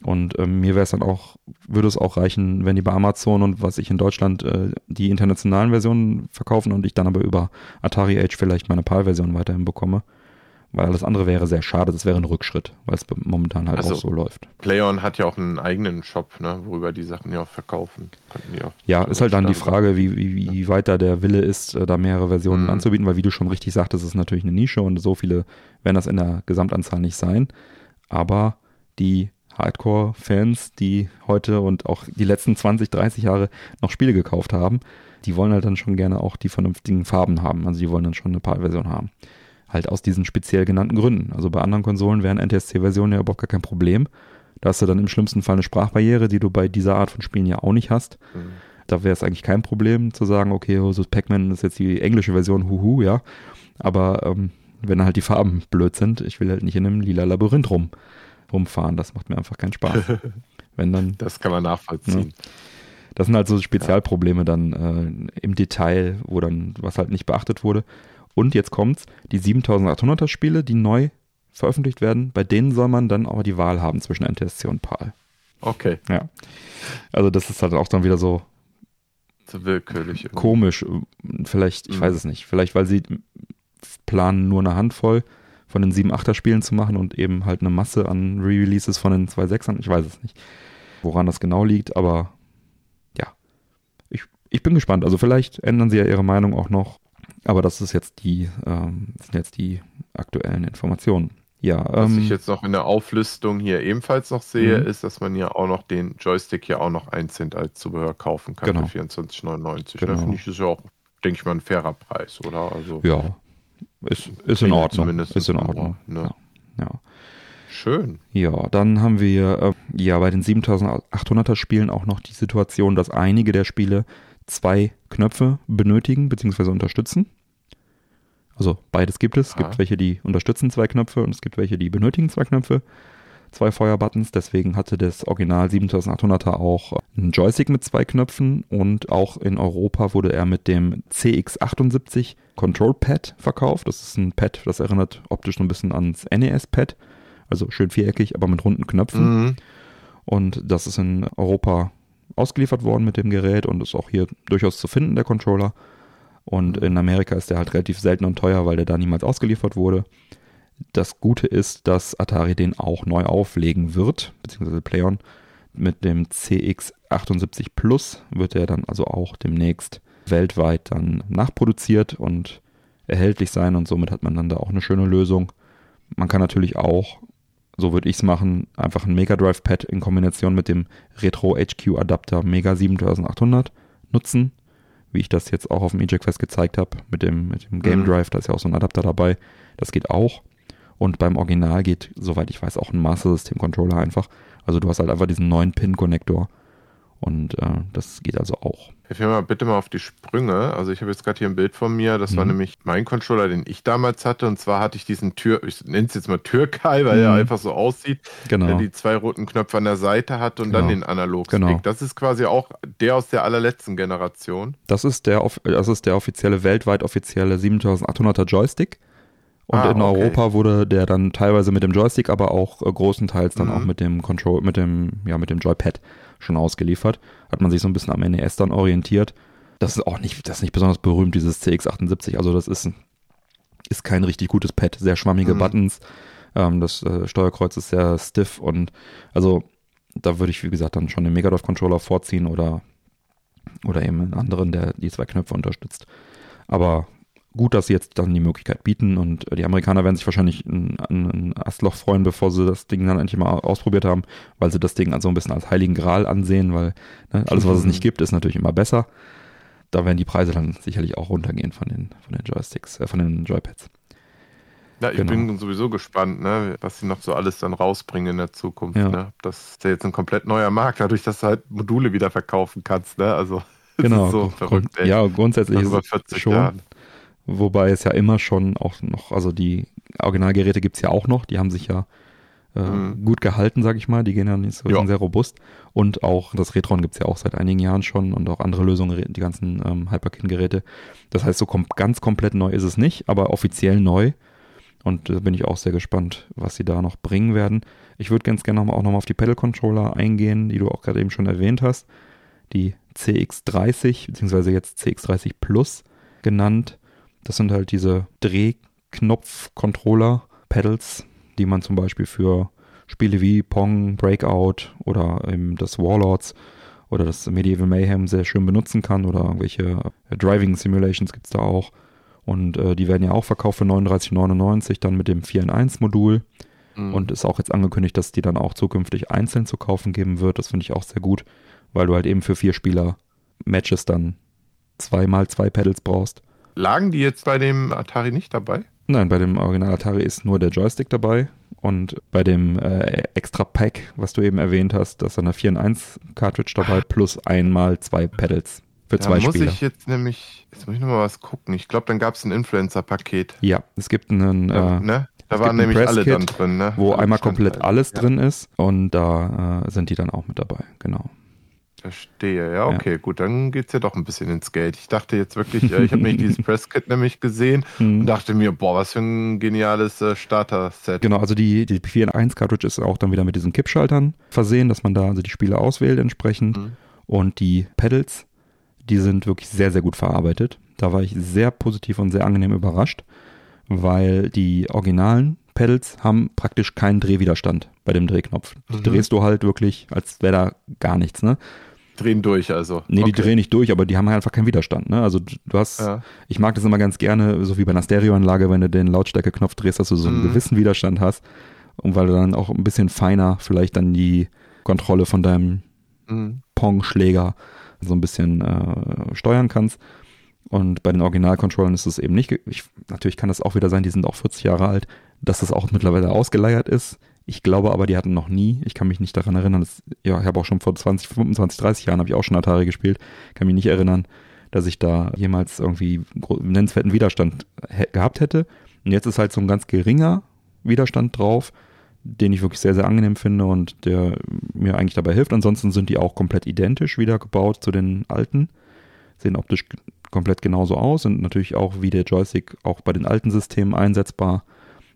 Und ähm, mir wäre es dann auch, würde es auch reichen, wenn die bei Amazon und was ich in Deutschland äh, die internationalen Versionen verkaufen und ich dann aber über Atari Age vielleicht meine PAL-Version weiterhin bekomme. weil alles andere wäre sehr schade, das wäre ein Rückschritt, weil es momentan halt also, auch so läuft. PlayOn hat ja auch einen eigenen Shop, ne, worüber die Sachen ja auch verkaufen. Auch ja, ist halt dann die Frage, wie, wie, wie weit da der Wille ist, äh, da mehrere Versionen mhm. anzubieten, weil wie du schon richtig sagtest, ist natürlich eine Nische und so viele werden das in der Gesamtanzahl nicht sein. Aber die Hardcore-Fans, die heute und auch die letzten 20, 30 Jahre noch Spiele gekauft haben, die wollen halt dann schon gerne auch die vernünftigen Farben haben. Also die wollen dann schon eine PAL-Version haben. Halt aus diesen speziell genannten Gründen. Also bei anderen Konsolen wären NTSC-Versionen ja überhaupt gar kein Problem. Da hast du dann im schlimmsten Fall eine Sprachbarriere, die du bei dieser Art von Spielen ja auch nicht hast. Mhm. Da wäre es eigentlich kein Problem zu sagen, okay, oh, so Pac-Man ist jetzt die englische Version, huhu, ja. Aber ähm, wenn halt die Farben blöd sind, ich will halt nicht in einem lila Labyrinth rum, rumfahren. Das macht mir einfach keinen Spaß. wenn dann, das kann man nachvollziehen. Ja. Das sind halt so Spezialprobleme dann äh, im Detail, wo dann was halt nicht beachtet wurde. Und jetzt kommt's, die 7800er Spiele, die neu veröffentlicht werden, bei denen soll man dann aber die Wahl haben zwischen NTSC und PAL. Okay. Ja. Also das ist halt auch dann wieder so, so willkürlich. Irgendwie. Komisch. Vielleicht, ich mhm. weiß es nicht. Vielleicht, weil sie planen, nur eine Handvoll von den 7-8er Spielen zu machen und eben halt eine Masse an Re-Releases von den 2-6ern. Ich weiß es nicht, woran das genau liegt, aber ja. Ich, ich bin gespannt. Also vielleicht ändern sie ja ihre Meinung auch noch aber das ist jetzt die, ähm, sind jetzt die aktuellen Informationen. Ja, Was ähm, ich jetzt noch in der Auflistung hier ebenfalls noch sehe, mhm. ist, dass man ja auch noch den Joystick hier auch noch 1 Cent als Zubehör kaufen kann genau. für 24,99. Genau. Da finde ich, ist ja auch, denke ich mal, ein fairer Preis, oder? Also, ja, ist, ist in Ordnung. Zumindest ist in Ordnung. Ne? Ja. ja. Schön. Ja, dann haben wir äh, ja bei den 7800er Spielen auch noch die Situation, dass einige der Spiele zwei Knöpfe benötigen bzw. unterstützen. Also beides gibt es. Es gibt welche, die unterstützen zwei Knöpfe und es gibt welche, die benötigen zwei Knöpfe. Zwei Feuerbuttons, deswegen hatte das Original 7800er auch einen Joystick mit zwei Knöpfen und auch in Europa wurde er mit dem CX78 Control Pad verkauft. Das ist ein Pad, das erinnert optisch so ein bisschen ans NES-Pad, also schön viereckig, aber mit runden Knöpfen. Mhm. Und das ist in Europa ausgeliefert worden mit dem Gerät und ist auch hier durchaus zu finden, der Controller. Und in Amerika ist der halt relativ selten und teuer, weil der da niemals ausgeliefert wurde. Das Gute ist, dass Atari den auch neu auflegen wird, beziehungsweise PlayOn. Mit dem CX78 Plus wird er dann also auch demnächst weltweit dann nachproduziert und erhältlich sein und somit hat man dann da auch eine schöne Lösung. Man kann natürlich auch so würde ich es machen, einfach ein Mega Drive Pad in Kombination mit dem Retro HQ Adapter Mega 7800 nutzen, wie ich das jetzt auch auf dem Eject Fest gezeigt habe, mit dem, mit dem Game mhm. Drive, da ist ja auch so ein Adapter dabei, das geht auch. Und beim Original geht, soweit ich weiß, auch ein Master System Controller einfach. Also du hast halt einfach diesen neuen Pin-Connector und äh, das geht also auch. Hilf mir mal bitte mal auf die Sprünge. Also ich habe jetzt gerade hier ein Bild von mir. Das mhm. war nämlich mein Controller, den ich damals hatte. Und zwar hatte ich diesen Tür, ich nenne es jetzt mal Türkei, weil mhm. er einfach so aussieht, genau. der die zwei roten Knöpfe an der Seite hat und genau. dann den Analogstick. Genau. Das ist quasi auch der aus der allerletzten Generation. Das ist der, das ist der offizielle, weltweit offizielle 7800er Joystick. Und ah, in okay. Europa wurde der dann teilweise mit dem Joystick, aber auch äh, großenteils dann mhm. auch mit dem Control, mit dem, ja, mit dem Joypad schon ausgeliefert. Hat man sich so ein bisschen am NES dann orientiert. Das ist auch nicht, das ist nicht besonders berühmt, dieses CX78. Also das ist, ist kein richtig gutes Pad. Sehr schwammige mhm. Buttons. Ähm, das äh, Steuerkreuz ist sehr stiff und also da würde ich, wie gesagt, dann schon den Megadrive Controller vorziehen oder, oder eben einen anderen, der die zwei Knöpfe unterstützt. Aber gut, dass sie jetzt dann die Möglichkeit bieten und die Amerikaner werden sich wahrscheinlich ein, ein Astloch freuen, bevor sie das Ding dann endlich mal ausprobiert haben, weil sie das Ding also ein bisschen als heiligen Gral ansehen, weil ne, alles, was es nicht gibt, ist natürlich immer besser. Da werden die Preise dann sicherlich auch runtergehen von den, von den Joysticks, äh, von den Joypads. Ja, ich genau. bin sowieso gespannt, ne, was sie noch so alles dann rausbringen in der Zukunft. Ja. Ne? Das ist ja jetzt ein komplett neuer Markt, dadurch, dass du halt Module wieder verkaufen kannst. Ne? Also genau. so verrückt. Ja, grundsätzlich ist es schon. Jahren. Wobei es ja immer schon auch noch, also die Originalgeräte gibt es ja auch noch, die haben sich ja äh, mhm. gut gehalten, sag ich mal. Die gehen ja nicht so ja. sehr robust. Und auch das Retron gibt es ja auch seit einigen Jahren schon und auch andere Lösungen, die ganzen ähm, Hyperkin-Geräte. Das heißt, so kom ganz komplett neu ist es nicht, aber offiziell neu. Und da äh, bin ich auch sehr gespannt, was sie da noch bringen werden. Ich würde ganz gerne noch mal, auch nochmal auf die Pedal-Controller eingehen, die du auch gerade eben schon erwähnt hast. Die CX30, beziehungsweise jetzt CX30 Plus genannt. Das sind halt diese Drehknopf-Controller, Pedals, die man zum Beispiel für Spiele wie Pong, Breakout oder eben das Warlords oder das Medieval Mayhem sehr schön benutzen kann oder irgendwelche äh, Driving Simulations gibt es da auch. Und äh, die werden ja auch verkauft für 39,99 dann mit dem 4 in 1 Modul. Mhm. Und ist auch jetzt angekündigt, dass die dann auch zukünftig einzeln zu kaufen geben wird. Das finde ich auch sehr gut, weil du halt eben für vier Spieler Matches dann zweimal zwei Pedals brauchst. Lagen die jetzt bei dem Atari nicht dabei? Nein, bei dem Original Atari ist nur der Joystick dabei und bei dem äh, extra Pack, was du eben erwähnt hast, da ist eine 4 in 1 Cartridge dabei plus einmal zwei Pedals für da zwei muss Spieler. ich jetzt nämlich, jetzt muss ich nochmal was gucken. Ich glaube, dann gab es ein Influencer-Paket. Ja, es gibt einen, Ja, äh, ne? Da waren nämlich alle Presskit, dann drin, ne? wo einmal komplett alles ja, drin ist und da äh, sind die dann auch mit dabei, genau. Verstehe, ja, okay, gut, dann geht's ja doch ein bisschen ins Geld. Ich dachte jetzt wirklich, äh, ich habe nämlich dieses Presskit nämlich gesehen und dachte mir, boah, was für ein geniales äh, Starter-Set. Genau, also die, die 4 in 1 Cartridge ist auch dann wieder mit diesen Kippschaltern versehen, dass man da also die Spiele auswählt entsprechend. Mhm. Und die Pedals, die sind wirklich sehr, sehr gut verarbeitet. Da war ich sehr positiv und sehr angenehm überrascht, weil die originalen Pedals haben praktisch keinen Drehwiderstand bei dem Drehknopf. Die Mhm. drehst du halt wirklich, als wäre da gar nichts, ne? Drehen durch, also. Nee, die Okay. drehen nicht durch, aber die haben halt einfach keinen Widerstand, ne? Also du hast, Ja. ich mag das immer ganz gerne, so wie bei einer Stereoanlage, wenn du den Lautstärkeknopf drehst, dass du so einen Mhm. gewissen Widerstand hast und weil du dann auch ein bisschen feiner vielleicht dann die Kontrolle von deinem Mhm. Pong-Schläger so ein bisschen äh, steuern kannst. Und bei den Original-Controllern ist es eben nicht. Ich, natürlich kann das auch wieder sein, die sind auch 40 Jahre alt, dass das auch mittlerweile ausgeleiert ist. Ich glaube aber, die hatten noch nie, ich kann mich nicht daran erinnern, dass, ja, ich habe auch schon vor 20, 25, 30 Jahren habe ich auch schon Atari gespielt, kann mich nicht erinnern, dass ich da jemals irgendwie nennenswerten Widerstand gehabt hätte. Und jetzt ist halt so ein ganz geringer Widerstand drauf, den ich wirklich sehr, sehr angenehm finde und der mir eigentlich dabei hilft. Ansonsten sind die auch komplett identisch wieder gebaut zu den alten. Sehen optisch komplett genauso aus, sind natürlich auch wie der Joystick auch bei den alten Systemen einsetzbar.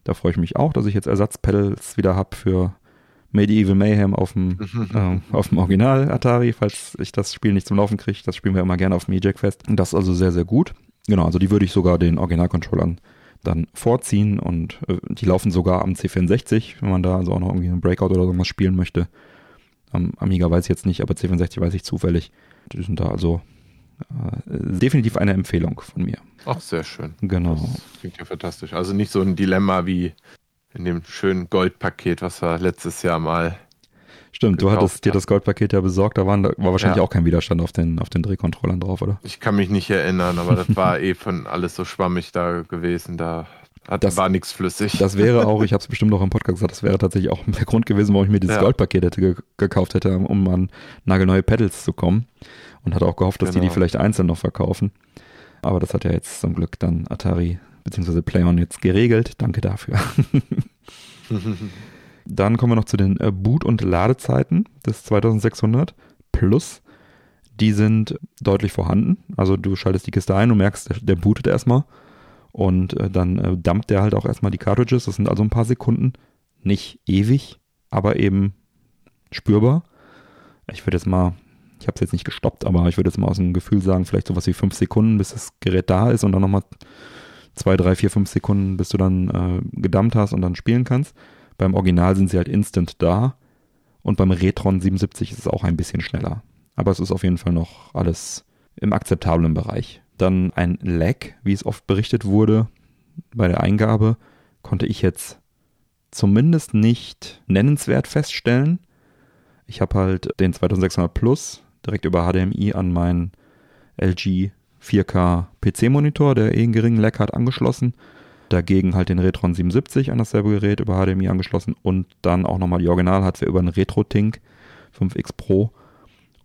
Da freue ich mich auch, dass ich jetzt Ersatzpedals wieder habe für Medieval Mayhem auf dem, äh, auf dem Original Atari, falls ich das Spiel nicht zum Laufen kriege. Das spielen wir immer gerne auf dem Eject Fest. Und das ist also sehr, sehr gut. Genau, also die würde ich sogar den Original-Controllern dann vorziehen und äh, die laufen sogar am C64, wenn man da also auch noch irgendwie einen Breakout oder irgendwas spielen möchte. Am Amiga weiß ich jetzt nicht, aber C64 weiß ich zufällig. Die sind da also definitiv eine Empfehlung von mir. Ach, sehr schön. Genau. Das klingt ja fantastisch. Also nicht so ein Dilemma wie in dem schönen Goldpaket, was wir letztes Jahr mal. Stimmt, du hattest dir hab. das Goldpaket ja besorgt, da, waren, da war wahrscheinlich Ja. auch kein Widerstand auf den, auf den Drehcontrollern drauf, oder? Ich kann mich nicht erinnern, aber das war eh von alles so schwammig da gewesen. Da hat, Das- war nichts flüssig. Das wäre auch, ich habe es bestimmt auch im Podcast gesagt, das wäre tatsächlich auch der Grund gewesen, warum ich mir dieses Ja. Goldpaket hätte ge gekauft hätte, um an nagelneue Pedals zu kommen. Und hatte auch gehofft, dass die die Genau. vielleicht einzeln noch verkaufen. Aber das hat ja jetzt zum Glück dann Atari bzw. PlayOn jetzt geregelt. Danke dafür. Dann kommen wir noch zu den äh, Boot- und Ladezeiten des 2600 Plus. Die sind deutlich vorhanden. Also du schaltest die Kiste ein und merkst, der, der bootet erstmal. Und äh, dann äh, dumpt der halt auch erstmal die Cartridges. Das sind also ein paar Sekunden. Nicht ewig, aber eben spürbar. Ich würde jetzt mal, ich habe es jetzt nicht gestoppt, aber ich würde jetzt mal aus dem Gefühl sagen, vielleicht sowas wie fünf Sekunden, bis das Gerät da ist und dann nochmal zwei, drei, vier, fünf Sekunden, bis du dann äh, gedumpt hast und dann spielen kannst. Beim Original sind sie halt instant da und beim Retron 77 ist es auch ein bisschen schneller. Aber es ist auf jeden Fall noch alles im akzeptablen Bereich. Dann ein Lag, wie es oft berichtet wurde bei der Eingabe, konnte ich jetzt zumindest nicht nennenswert feststellen. Ich habe halt den 2600 Plus direkt über HDMI an meinen LG 4K PC-Monitor, der eh einen geringen Lag hat, angeschlossen. Dagegen halt den Retron 77 an dasselbe Gerät über HDMI angeschlossen und dann auch nochmal die Original-Hardware über einen RetroTink 5X Pro.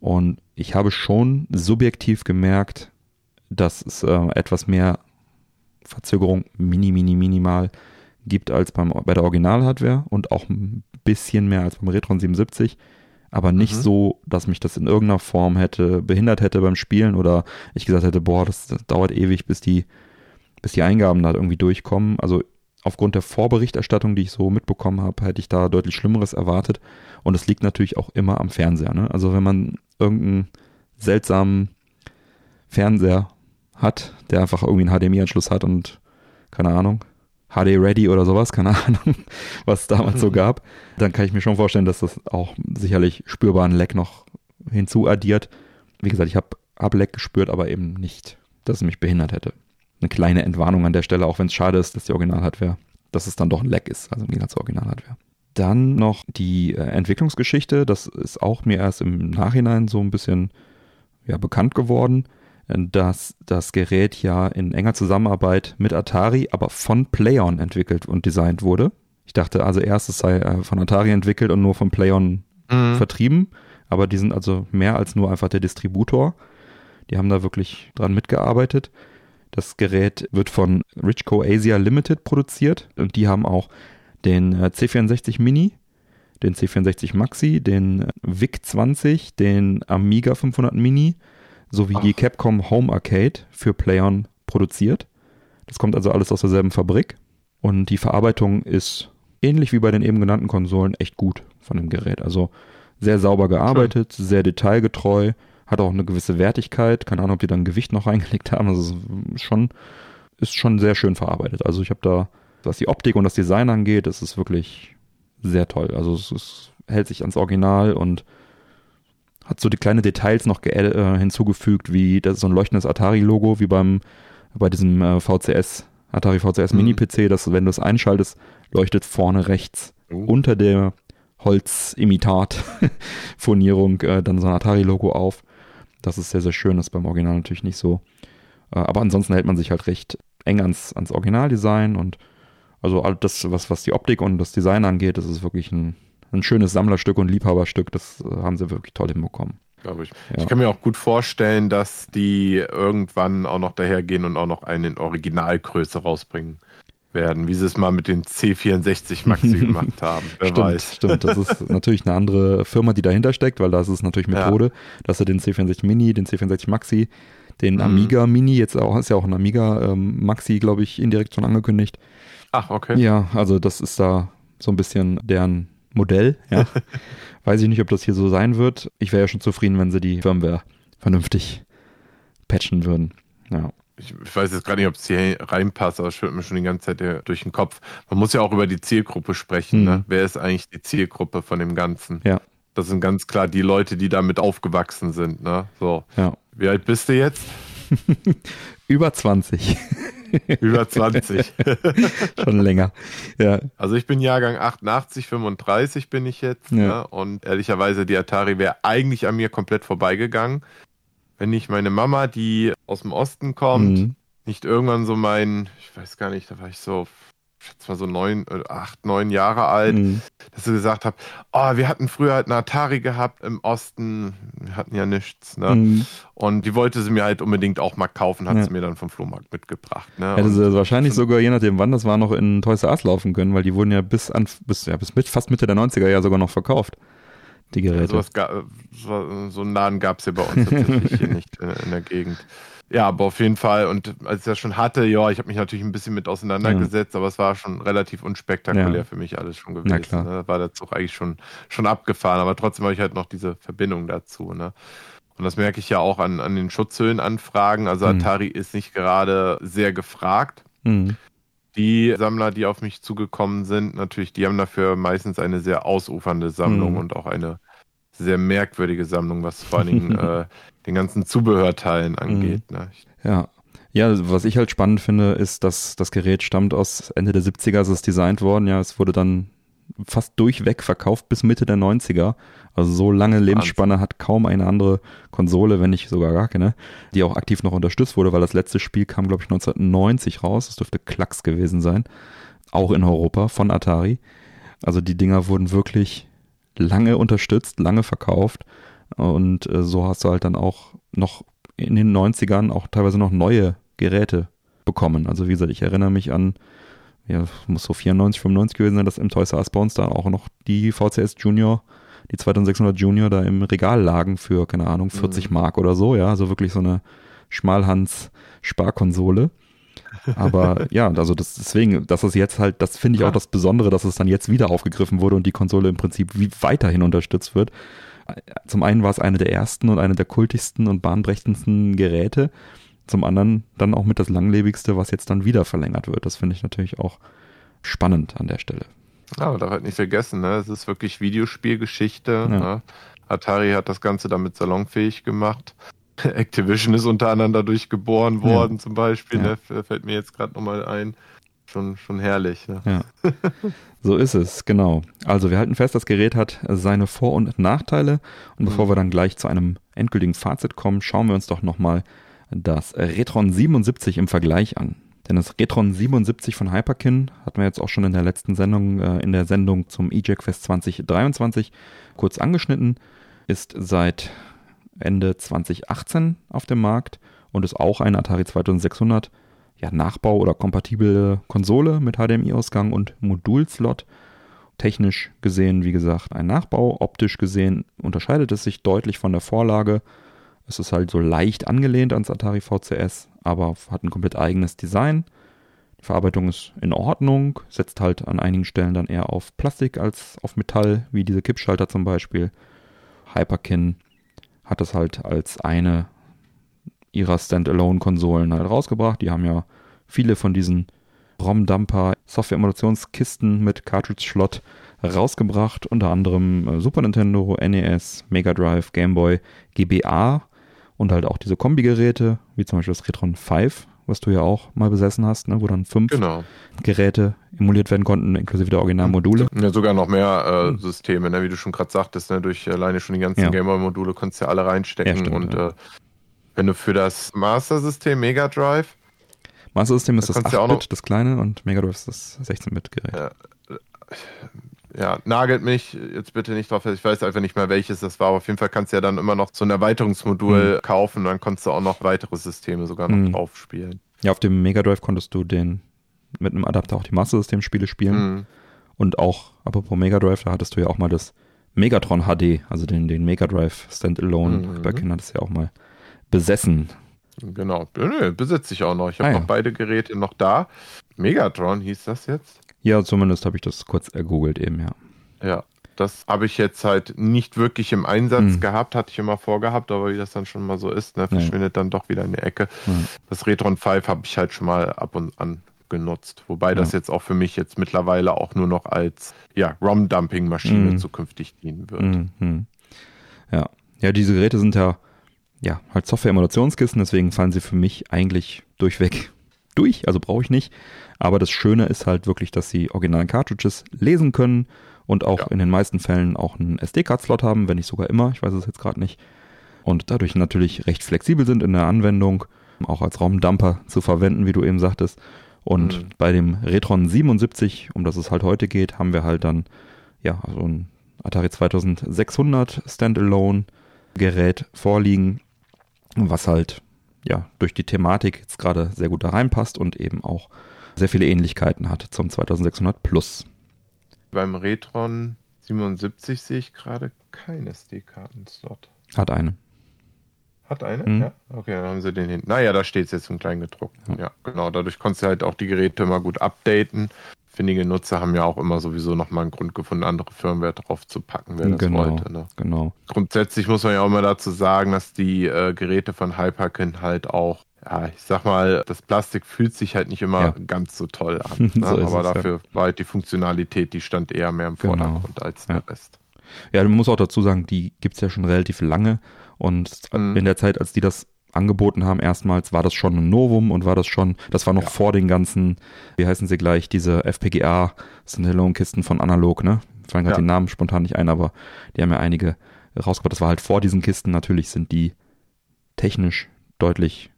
Und ich habe schon subjektiv gemerkt, dass es äh, etwas mehr Verzögerung, mini, mini, minimal gibt als beim, bei der Original-Hardware und auch ein bisschen mehr als beim Retron 77 aber nicht Mhm. so, dass mich das in irgendeiner Form hätte behindert hätte beim Spielen oder ich gesagt hätte, boah, das, das dauert ewig, bis die, bis die Eingaben da irgendwie durchkommen. Also aufgrund der Vorberichterstattung, die ich so mitbekommen habe, hätte ich da deutlich Schlimmeres erwartet. Und es liegt natürlich auch immer am Fernseher. Ne? Also wenn man irgendeinen seltsamen Fernseher hat, der einfach irgendwie einen HDMI-Anschluss hat und keine Ahnung, HD Ready oder sowas, keine Ahnung, was es damals so gab, dann kann ich mir schon vorstellen, dass das auch sicherlich spürbaren Leck noch hinzuaddiert. Wie gesagt, ich habe hab Leck gespürt, aber eben nicht, dass es mich behindert hätte. Eine kleine Entwarnung an der Stelle, auch wenn es schade ist, dass die Original-Hardware, dass es dann doch ein Leck ist, also im Gegensatz zur Original-Hardware. Dann noch die äh, Entwicklungsgeschichte, das ist auch mir erst im Nachhinein so ein bisschen ja, bekannt geworden, dass das Gerät ja in enger Zusammenarbeit mit Atari, aber von Playon entwickelt und designt wurde. Ich dachte also erst, es sei äh, von Atari entwickelt und nur von Playon mhm. vertrieben, aber die sind also mehr als nur einfach der Distributor. Die haben da wirklich dran mitgearbeitet. Das Gerät wird von Richco Asia Limited produziert und die haben auch den äh, C64 Mini, den C64 Maxi, den äh, VIC 20, den Amiga 500 Mini sowie Ach. die Capcom Home Arcade für PlayOn produziert. Das kommt also alles aus derselben Fabrik und die Verarbeitung ist ähnlich wie bei den eben genannten Konsolen echt gut von dem Gerät. Also sehr sauber gearbeitet, Schön. sehr detailgetreu, hat auch eine gewisse Wertigkeit. Keine Ahnung, ob die da ein Gewicht noch reingelegt haben. Also ist schon, ist schon sehr schön verarbeitet. Also ich habe da, was die Optik und das Design angeht, ist es wirklich sehr toll. Also es, es hält sich ans Original und hat so die kleinen Details noch äh, hinzugefügt, wie das ist so ein leuchtendes Atari-Logo, wie beim bei diesem äh, VCS, Atari VCS mhm. Mini-PC, dass wenn du es einschaltest, leuchtet vorne rechts uh. unter der Holzimitat-Furnierung äh, dann so ein Atari-Logo auf. Das ist sehr, sehr schön, das ist beim Original natürlich nicht so. Äh, aber ansonsten hält man sich halt recht eng ans, ans Originaldesign und also all das, was, was die Optik und das Design angeht, das ist wirklich ein, ein schönes Sammlerstück und Liebhaberstück. Das äh, haben sie wirklich toll hinbekommen. Glaube ich. Ja. Ich kann mir auch gut vorstellen, dass die irgendwann auch noch dahergehen und auch noch eine Originalgröße rausbringen werden, wie sie es mal mit den C64 Maxi gemacht haben. Wer stimmt, weiß. Stimmt, das ist natürlich eine andere Firma, die dahinter steckt, weil das ist natürlich Methode, ja. dass er den C64 Mini, den C64 Maxi, den mhm. Amiga Mini, jetzt auch, ist ja auch ein Amiga ähm, Maxi, glaube ich, indirekt schon angekündigt. Ach, okay. Ja, also das ist da so ein bisschen deren Modell, ja. Weiß ich nicht, ob das hier so sein wird. Ich wäre ja schon zufrieden, wenn sie die Firmware vernünftig patchen würden. Ja ich, ich weiß jetzt gar nicht, ob es hier reinpasst, aber es schwirrt mir schon die ganze Zeit durch den Kopf. Man muss ja auch über die Zielgruppe sprechen. Mhm. Ne? Wer ist eigentlich die Zielgruppe von dem Ganzen? Ja. Das sind ganz klar die Leute, die damit aufgewachsen sind. Ne? So. Ja. Wie alt bist du jetzt? Über 20. Über 20. Schon länger. Ja. Also ich bin Jahrgang 88, 35 bin ich jetzt. Ja. Ne? Und ehrlicherweise, die Atari wäre eigentlich an mir komplett vorbeigegangen wenn nicht meine Mama, die aus dem Osten kommt, mhm. nicht irgendwann so mein, ich weiß gar nicht, da war ich so, schätze mal so neun, äh, acht, neun Jahre alt, mhm. dass sie gesagt hat, oh, wir hatten früher halt eine Atari gehabt im Osten, wir hatten ja nichts, ne? Mhm. Und die wollte sie mir halt unbedingt auch mal kaufen, hat ja. sie mir dann vom Flohmarkt mitgebracht. Ne? Hätte sie wahrscheinlich sogar, je nachdem wann das war, noch in Toys R Us laufen können, weil die wurden ja bis an, bis, ja, bis mit, fast Mitte der 90er ja sogar noch verkauft die Geräte. Ja, sowas, so, so einen Laden gab es ja bei uns tatsächlich hier nicht in, in, der Gegend. Ja, aber auf jeden Fall. Und als ich das schon hatte, ja, ich habe mich natürlich ein bisschen mit auseinandergesetzt, ja. aber es war schon relativ unspektakulär ja. für mich alles schon gewesen. Na Ne? War der Zug eigentlich schon, schon abgefahren, aber trotzdem habe ich halt noch diese Verbindung dazu. Ne? Und das merke ich ja auch an, an den Schutzhöhlenanfragen. Also mhm. Atari ist nicht gerade sehr gefragt. Mhm die Sammler, die auf mich zugekommen sind, natürlich, die haben dafür meistens eine sehr ausufernde Sammlung mhm. und auch eine sehr merkwürdige Sammlung, was vor allen Dingen äh, den ganzen Zubehörteilen angeht. Mhm. Ne? Ja. Ja, was ich halt spannend finde, ist, dass das Gerät stammt aus Ende der 70er, ist es designt worden. Ja, es wurde dann fast durchweg verkauft bis Mitte der 90er. Also so lange Lebensspanne hat kaum eine andere Konsole, wenn nicht sogar gar keine, die auch aktiv noch unterstützt wurde, weil das letzte Spiel kam, glaube ich, 1990 raus. Das dürfte Klacks gewesen sein. Auch in Europa von Atari. Also die Dinger wurden wirklich lange unterstützt, lange verkauft. Und äh, so hast du halt dann auch noch in den 90ern auch teilweise noch neue Geräte bekommen. Also wie gesagt, ich erinnere mich an ja, muss so 94, 95 gewesen sein, dass im Toys R Us bei uns da auch noch die VCS Junior, die 2600 Junior da im Regal lagen für, keine Ahnung, 40 mhm. Mark oder so, ja, also wirklich so eine Schmalhans-Sparkonsole. Aber ja, also das, deswegen, dass es jetzt halt, das finde ich ja. auch das Besondere, dass es dann jetzt wieder aufgegriffen wurde und die Konsole im Prinzip wie weiterhin unterstützt wird. Zum einen war es eine der ersten und eine der kultigsten und bahnbrechendsten Geräte zum anderen dann auch mit das langlebigste, was jetzt dann wieder verlängert wird. Das finde ich natürlich auch spannend an der Stelle. Ja, man darf halt nicht vergessen, ne? es ist wirklich Videospielgeschichte. Ja. Ne? Atari hat das Ganze damit salonfähig gemacht. Activision ist unter anderem dadurch geboren worden, ja. zum Beispiel. Ja. Ne? Fällt mir jetzt gerade nochmal ein. Schon, schon herrlich. Ne? Ja. So ist es, genau. Also wir halten fest, das Gerät hat seine Vor- und Nachteile. Und bevor mhm. wir dann gleich zu einem endgültigen Fazit kommen, schauen wir uns doch nochmal das Retron 77 im Vergleich an. Denn das Retron 77 von Hyperkin hatten wir jetzt auch schon in der letzten Sendung, äh, in der Sendung zum EJAC Fest 2023 kurz angeschnitten, ist seit Ende 2018 auf dem Markt und ist auch ein Atari 2600 ja, Nachbau oder kompatible Konsole mit HDMI-Ausgang und Modulslot. Technisch gesehen, wie gesagt, ein Nachbau. Optisch gesehen unterscheidet es sich deutlich von der Vorlage. Es ist halt so leicht angelehnt ans Atari VCS, aber hat ein komplett eigenes Design. Die Verarbeitung ist in Ordnung, setzt halt an einigen Stellen dann eher auf Plastik als auf Metall, wie diese Kippschalter zum Beispiel. Hyperkin hat es halt als eine ihrer Standalone-Konsolen halt rausgebracht. Die haben ja viele von diesen ROM-Dumper, Software-Emulationskisten mit Cartridge-Slot rausgebracht. Unter anderem äh, Super Nintendo, NES, Mega Drive, Game Boy, GBA und halt auch diese Kombigeräte, wie zum Beispiel das Retron 5, was du ja auch mal besessen hast, ne, wo dann fünf genau. Geräte emuliert werden konnten, inklusive der Originalmodule. Ja, sogar noch mehr äh, hm. Systeme, ne, wie du schon gerade sagtest, ne, durch alleine schon die ganzen ja. Gameboy-Module konntest du ja alle reinstecken ja, stimmt, und ja. äh, wenn du für das Master-System Mega Drive Master System ist das 8-Bit, das kleine, und Mega Drive ist das 16-Bit-Gerät. Ja, nagelt mich jetzt bitte nicht drauf Ich weiß einfach nicht mehr, welches das war. Aber auf jeden Fall kannst du ja dann immer noch so ein Erweiterungsmodul mhm. kaufen. Dann konntest du auch noch weitere Systeme sogar noch mhm. drauf spielen. Ja, auf dem Mega Drive konntest du den mit einem Adapter auch die Master System Spiele spielen. Mhm. Und auch, apropos Mega Drive, da hattest du ja auch mal das Megatron HD, also den, den Mega Drive Standalone. Mhm. Bei Kindern das ja auch mal besessen. Genau, besitze ich auch noch. Ich habe ah, noch ja. beide Geräte noch da. Megatron hieß das jetzt? Ja, zumindest habe ich das kurz ergoogelt eben, ja. Ja, das habe ich jetzt halt nicht wirklich im Einsatz mhm. gehabt, hatte ich immer vorgehabt, aber wie das dann schon mal so ist, ne, verschwindet ja. dann doch wieder in die Ecke. Mhm. Das Retron 5 habe ich halt schon mal ab und an genutzt, wobei ja. das jetzt auch für mich jetzt mittlerweile auch nur noch als ja, ROM-Dumping-Maschine mhm. zukünftig dienen wird. Mhm. Ja. ja, diese Geräte sind ja, ja halt Software-Emulationskisten, deswegen fallen sie für mich eigentlich durchweg durch, also brauche ich nicht. Aber das Schöne ist halt wirklich, dass sie originalen Cartridges lesen können und auch ja. in den meisten Fällen auch einen SD-Card-Slot haben, wenn nicht sogar immer, ich weiß es jetzt gerade nicht. Und dadurch natürlich recht flexibel sind in der Anwendung, auch als Raumdumper zu verwenden, wie du eben sagtest. Und mhm. bei dem Retron 77, um das es halt heute geht, haben wir halt dann ja so ein Atari 2600 Standalone Gerät vorliegen, was halt ja durch die Thematik jetzt gerade sehr gut da reinpasst und eben auch sehr viele Ähnlichkeiten hat zum 2600 Plus. Beim Retron 77 sehe ich gerade kein SD-Karten-Slot. Hat eine. Hat eine? Mhm. Ja. Okay, dann haben sie den hinten. Naja, da steht es jetzt im Kleingedruckten. Ja. ja, genau. Dadurch konntest du halt auch die Geräte immer gut updaten. Findige Nutzer haben ja auch immer sowieso nochmal einen Grund gefunden, andere Firmware drauf zu packen, wer das genau, wollte. Ne? Genau. Grundsätzlich muss man ja auch immer dazu sagen, dass die äh, Geräte von Hyperkin halt auch ja, ich sag mal, das Plastik fühlt sich halt nicht immer ja. ganz so toll an. Ne? so aber es, dafür ja. war halt die Funktionalität, die stand eher mehr im genau. Vordergrund genau. als der Rest. Ja, du musst auch dazu sagen, die gibt es ja schon relativ lange und mhm. in der Zeit, als die das angeboten haben, erstmals war das schon ein Novum und war das schon, das war noch ja. vor den ganzen, wie heißen sie gleich, diese FPGA Standalone-Kisten von Analog, ne? Fallen gerade ja. den Namen spontan nicht ein, aber die haben ja einige rausgebracht. Das war halt vor diesen Kisten. Natürlich sind die technisch deutlich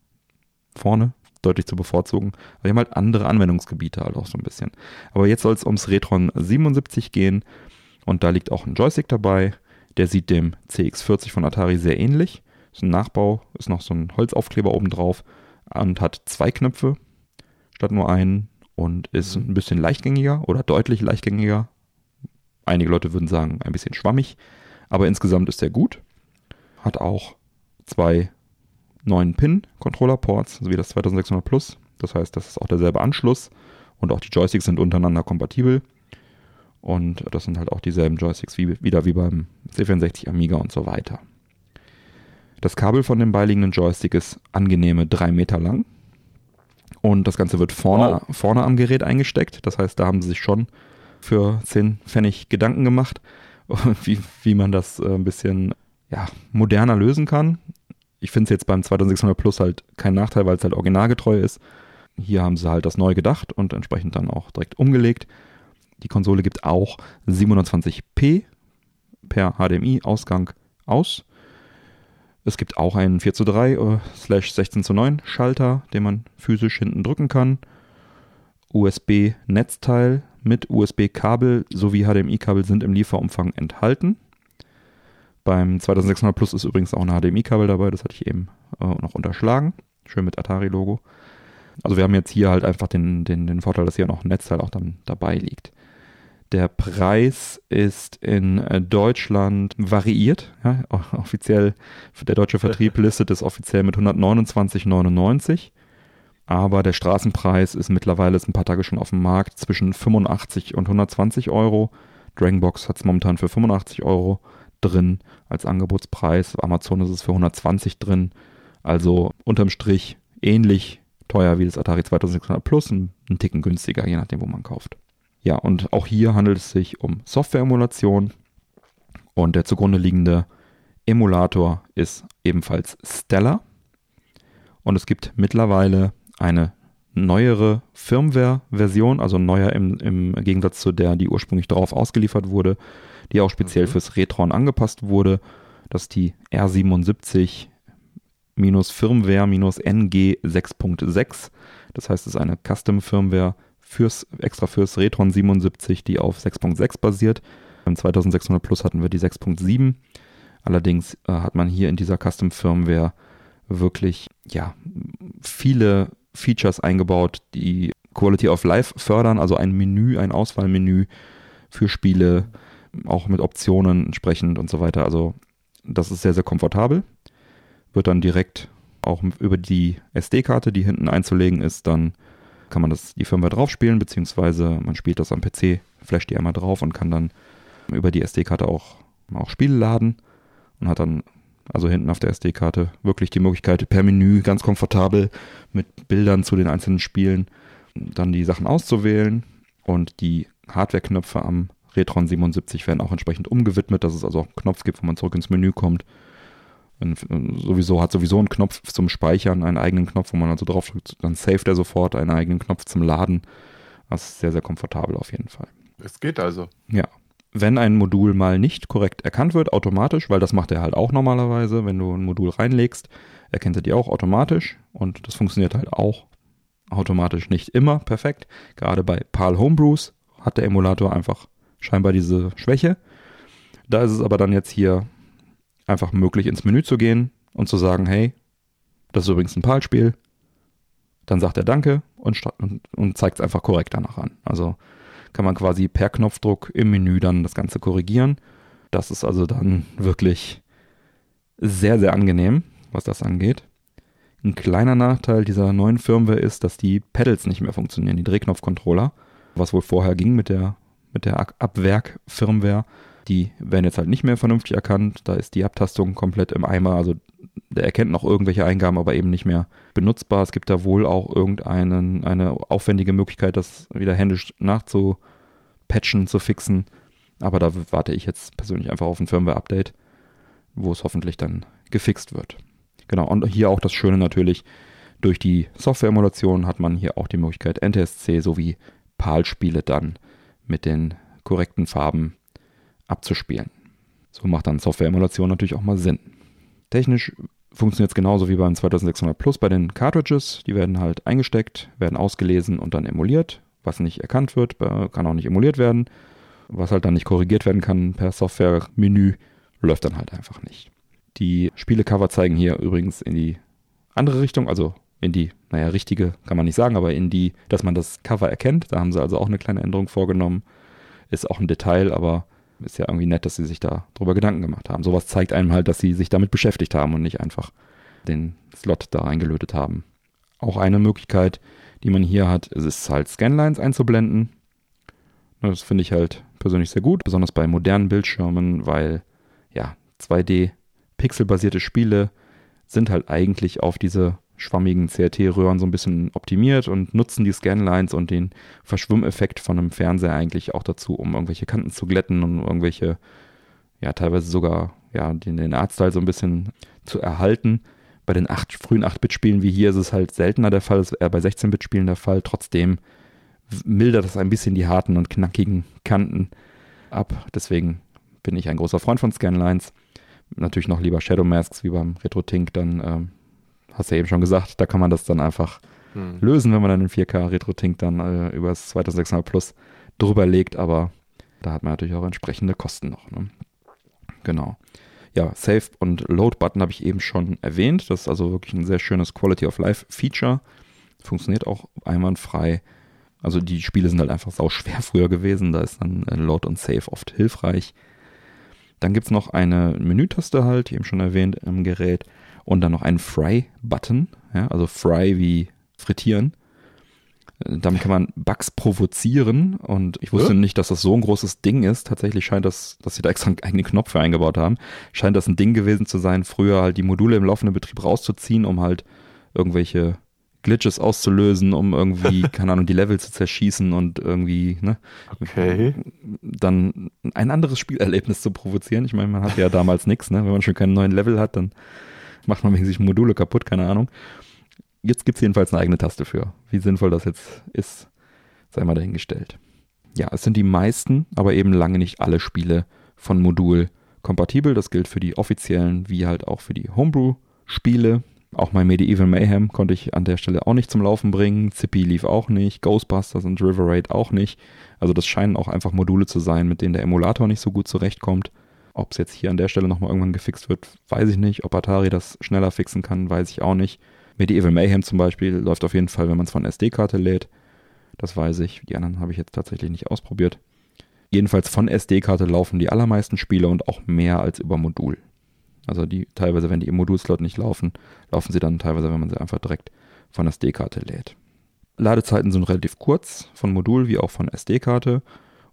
vorne, deutlich zu bevorzugen. Aber wir haben halt andere Anwendungsgebiete halt auch so ein bisschen. Aber jetzt soll es ums Retron 77 gehen und da liegt auch ein Joystick dabei. Der sieht dem CX40 von Atari sehr ähnlich. Ist ein Nachbau, ist noch so ein Holzaufkleber oben drauf und hat zwei Knöpfe statt nur einen und ist mhm. ein bisschen leichtgängiger oder deutlich leichtgängiger. Einige Leute würden sagen, ein bisschen schwammig, aber insgesamt ist er gut. Hat auch zwei 9 Pin-Controller-Ports, so wie das 2600 Plus. Das heißt, das ist auch derselbe Anschluss und auch die Joysticks sind untereinander kompatibel. Und das sind halt auch dieselben Joysticks wie, wieder wie beim C64 Amiga und so weiter. Das Kabel von dem beiliegenden Joystick ist angenehme drei Meter lang. Und das Ganze wird vorne, wow. vorne am Gerät eingesteckt. Das heißt, da haben sie sich schon für 10 Pfennig Gedanken gemacht, wie, wie man das äh, ein bisschen ja, moderner lösen kann. Ich finde es jetzt beim 2600 Plus halt kein Nachteil, weil es halt originalgetreu ist. Hier haben sie halt das neu gedacht und entsprechend dann auch direkt umgelegt. Die Konsole gibt auch 720p per HDMI-Ausgang aus. Es gibt auch einen 4 zu 3 äh, slash 16 zu 9 Schalter, den man physisch hinten drücken kann. USB-Netzteil mit USB-Kabel sowie HDMI-Kabel sind im Lieferumfang enthalten. Beim 2600 Plus ist übrigens auch ein HDMI-Kabel dabei, das hatte ich eben äh, noch unterschlagen. Schön mit Atari-Logo. Also wir haben jetzt hier halt einfach den, den, den Vorteil, dass hier noch ein Netzteil auch dann dabei liegt. Der Preis ist in äh, Deutschland variiert. Ja, offiziell, der deutsche Vertrieb listet es offiziell mit 129,99. Aber der Straßenpreis ist mittlerweile ist ein paar Tage schon auf dem Markt zwischen 85 und 120 Euro. Dragonbox hat es momentan für 85 Euro drin als Angebotspreis. Amazon ist es für 120 drin. Also unterm Strich ähnlich teuer wie das Atari 2600 Plus, ein, ein Ticken günstiger, je nachdem, wo man kauft. Ja, und auch hier handelt es sich um Software-Emulation und der zugrunde liegende Emulator ist ebenfalls Stellar. Und es gibt mittlerweile eine neuere Firmware-Version, also neuer im, im, Gegensatz zu der, die ursprünglich darauf ausgeliefert wurde, die auch speziell mhm. fürs Retron angepasst wurde. Das ist die R77 Firmware NG 6.6. Das heißt, es ist eine Custom-Firmware fürs, extra fürs Retron 77, die auf 6.6 basiert. Beim 2600 Plus hatten wir die 6.7. Allerdings äh, hat man hier in dieser Custom Firmware wirklich ja, viele Features eingebaut, die Quality of Life fördern, also ein Menü, ein Auswahlmenü für Spiele, auch mit Optionen entsprechend und so weiter. Also das ist sehr, sehr komfortabel. Wird dann direkt auch über die SD-Karte, die hinten einzulegen ist, dann kann man das die Firmware draufspielen, beziehungsweise man spielt das am PC, flasht die einmal drauf und kann dann über die SD-Karte auch, auch Spiele laden und hat dann also hinten auf der SD-Karte wirklich die Möglichkeit, per Menü ganz komfortabel mit Bildern zu den einzelnen Spielen dann die Sachen auszuwählen und die Hardware-Knöpfe am Retron 77 werden auch entsprechend umgewidmet, dass es also auch einen Knopf gibt, wo man zurück ins Menü kommt sowieso hat sowieso einen Knopf zum Speichern, einen eigenen Knopf, wo man also drauf drückt, dann saved er sofort einen eigenen Knopf zum Laden. Das ist sehr, sehr komfortabel auf jeden Fall. Es geht also. Ja. Wenn ein Modul mal nicht korrekt erkannt wird, automatisch, weil das macht er halt auch normalerweise, wenn du ein Modul reinlegst, erkennt er die auch automatisch und das funktioniert halt auch automatisch nicht immer perfekt. Gerade bei PAL Homebrews hat der Emulator einfach scheinbar diese Schwäche. Da ist es aber dann jetzt hier einfach möglich, ins Menü zu gehen und zu sagen, hey, das ist übrigens ein PAL-Spiel. Dann sagt er Danke und, und, und zeigt es einfach korrekt danach an. Also kann man quasi per Knopfdruck im Menü dann das Ganze korrigieren. Das ist also dann wirklich sehr, sehr angenehm, was das angeht. Ein kleiner Nachteil dieser neuen Firmware ist, dass die Pedals nicht mehr funktionieren, die Drehknopfcontroller, was wohl vorher ging mit der, mit der Abwerk-Firmware. Die werden jetzt halt nicht mehr vernünftig erkannt. Da ist die Abtastung komplett im Eimer. Also der erkennt noch irgendwelche Eingaben, aber eben nicht mehr benutzbar. Es gibt da wohl auch irgendeine eine aufwendige Möglichkeit, das wieder händisch nachzupatchen, zu fixen. Aber da warte ich jetzt persönlich einfach auf ein Firmware-Update, wo es hoffentlich dann gefixt wird. Genau, und hier auch das Schöne natürlich, durch die Software-Emulation hat man hier auch die Möglichkeit, NTSC sowie PAL-Spiele dann mit den korrekten Farben abzuspielen. So macht dann Software-Emulation natürlich auch mal Sinn. Technisch funktioniert es genauso wie beim 2600 Plus bei den Cartridges. Die werden halt eingesteckt, werden ausgelesen und dann emuliert. Was nicht erkannt wird, kann auch nicht emuliert werden. Was halt dann nicht korrigiert werden kann per Software-Menü, läuft dann halt einfach nicht. Die Spielecover zeigen hier übrigens in die andere Richtung, also in die, naja, richtige kann man nicht sagen, aber in die, dass man das Cover erkennt. Da haben sie also auch eine kleine Änderung vorgenommen. Ist auch ein Detail, aber ist ja irgendwie nett, dass sie sich da drüber Gedanken gemacht haben. Sowas zeigt einem halt, dass sie sich damit beschäftigt haben und nicht einfach den Slot da eingelötet haben. Auch eine Möglichkeit, die man hier hat, ist halt Scanlines einzublenden. Das finde ich halt persönlich sehr gut, besonders bei modernen Bildschirmen, weil ja 2D pixelbasierte Spiele sind halt eigentlich auf diese schwammigen CRT-Röhren so ein bisschen optimiert und nutzen die Scanlines und den Verschwimmeffekt von einem Fernseher eigentlich auch dazu, um irgendwelche Kanten zu glätten und irgendwelche, ja, teilweise sogar, ja, den, den Artstyle so ein bisschen zu erhalten. Bei den 8, frühen 8-Bit-Spielen wie hier ist es halt seltener der Fall, ist eher bei 16-Bit-Spielen der Fall. Trotzdem mildert das ein bisschen die harten und knackigen Kanten ab. Deswegen bin ich ein großer Freund von Scanlines. Natürlich noch lieber Shadow Masks wie beim RetroTink, dann ähm, hast du ja eben schon gesagt, da kann man das dann einfach hm. lösen, wenn man dann in 4K RetroTink dann äh, über das 2600 Plus drüber legt, aber da hat man natürlich auch entsprechende Kosten noch. Ne? Genau. Ja, Save und Load Button habe ich eben schon erwähnt. Das ist also wirklich ein sehr schönes Quality of Life Feature. Funktioniert auch einwandfrei. Also die Spiele sind halt einfach sau schwer früher gewesen. Da ist dann äh, Load und Save oft hilfreich. Dann gibt es noch eine Menütaste halt, eben schon erwähnt, im Gerät. Und dann noch einen Fry-Button. Ja, also Fry wie frittieren. Äh, damit kann man Bugs provozieren und ich wusste ja? nicht, dass das so ein großes Ding ist. Tatsächlich scheint das, dass sie da extra einen eigenen Knopf für eingebaut haben, scheint das ein Ding gewesen zu sein, früher halt die Module im laufenden Betrieb rauszuziehen, um halt irgendwelche Glitches auszulösen, um irgendwie, keine Ahnung, die Level zu zerschießen und irgendwie, ne? Okay. Dann ein anderes Spielerlebnis zu provozieren. Ich meine, man hat ja damals nichts, ne? Wenn man schon keinen neuen Level hat, dann macht man wegen sich Module kaputt, keine Ahnung. Jetzt gibt es jedenfalls eine eigene Taste für. Wie sinnvoll das jetzt ist, sei mal dahingestellt. Ja, es sind die meisten, aber eben lange nicht alle Spiele von Modul kompatibel. Das gilt für die offiziellen wie halt auch für die Homebrew-Spiele. Auch mein Medieval Mayhem konnte ich an der Stelle auch nicht zum Laufen bringen. Zippy lief auch nicht. Ghostbusters und River Raid auch nicht. Also das scheinen auch einfach Module zu sein, mit denen der Emulator nicht so gut zurechtkommt. Ob es jetzt hier an der Stelle nochmal irgendwann gefixt wird, weiß ich nicht. Ob Atari das schneller fixen kann, weiß ich auch nicht. Medieval Mayhem zum Beispiel läuft auf jeden Fall, wenn man es von SD-Karte lädt. Das weiß ich. Die anderen habe ich jetzt tatsächlich nicht ausprobiert. Jedenfalls von SD-Karte laufen die allermeisten Spiele und auch mehr als über Modul. Also die teilweise, wenn die im Modulslot nicht laufen, laufen sie dann teilweise, wenn man sie einfach direkt von SD-Karte lädt. Ladezeiten sind relativ kurz, von Modul wie auch von SD-Karte.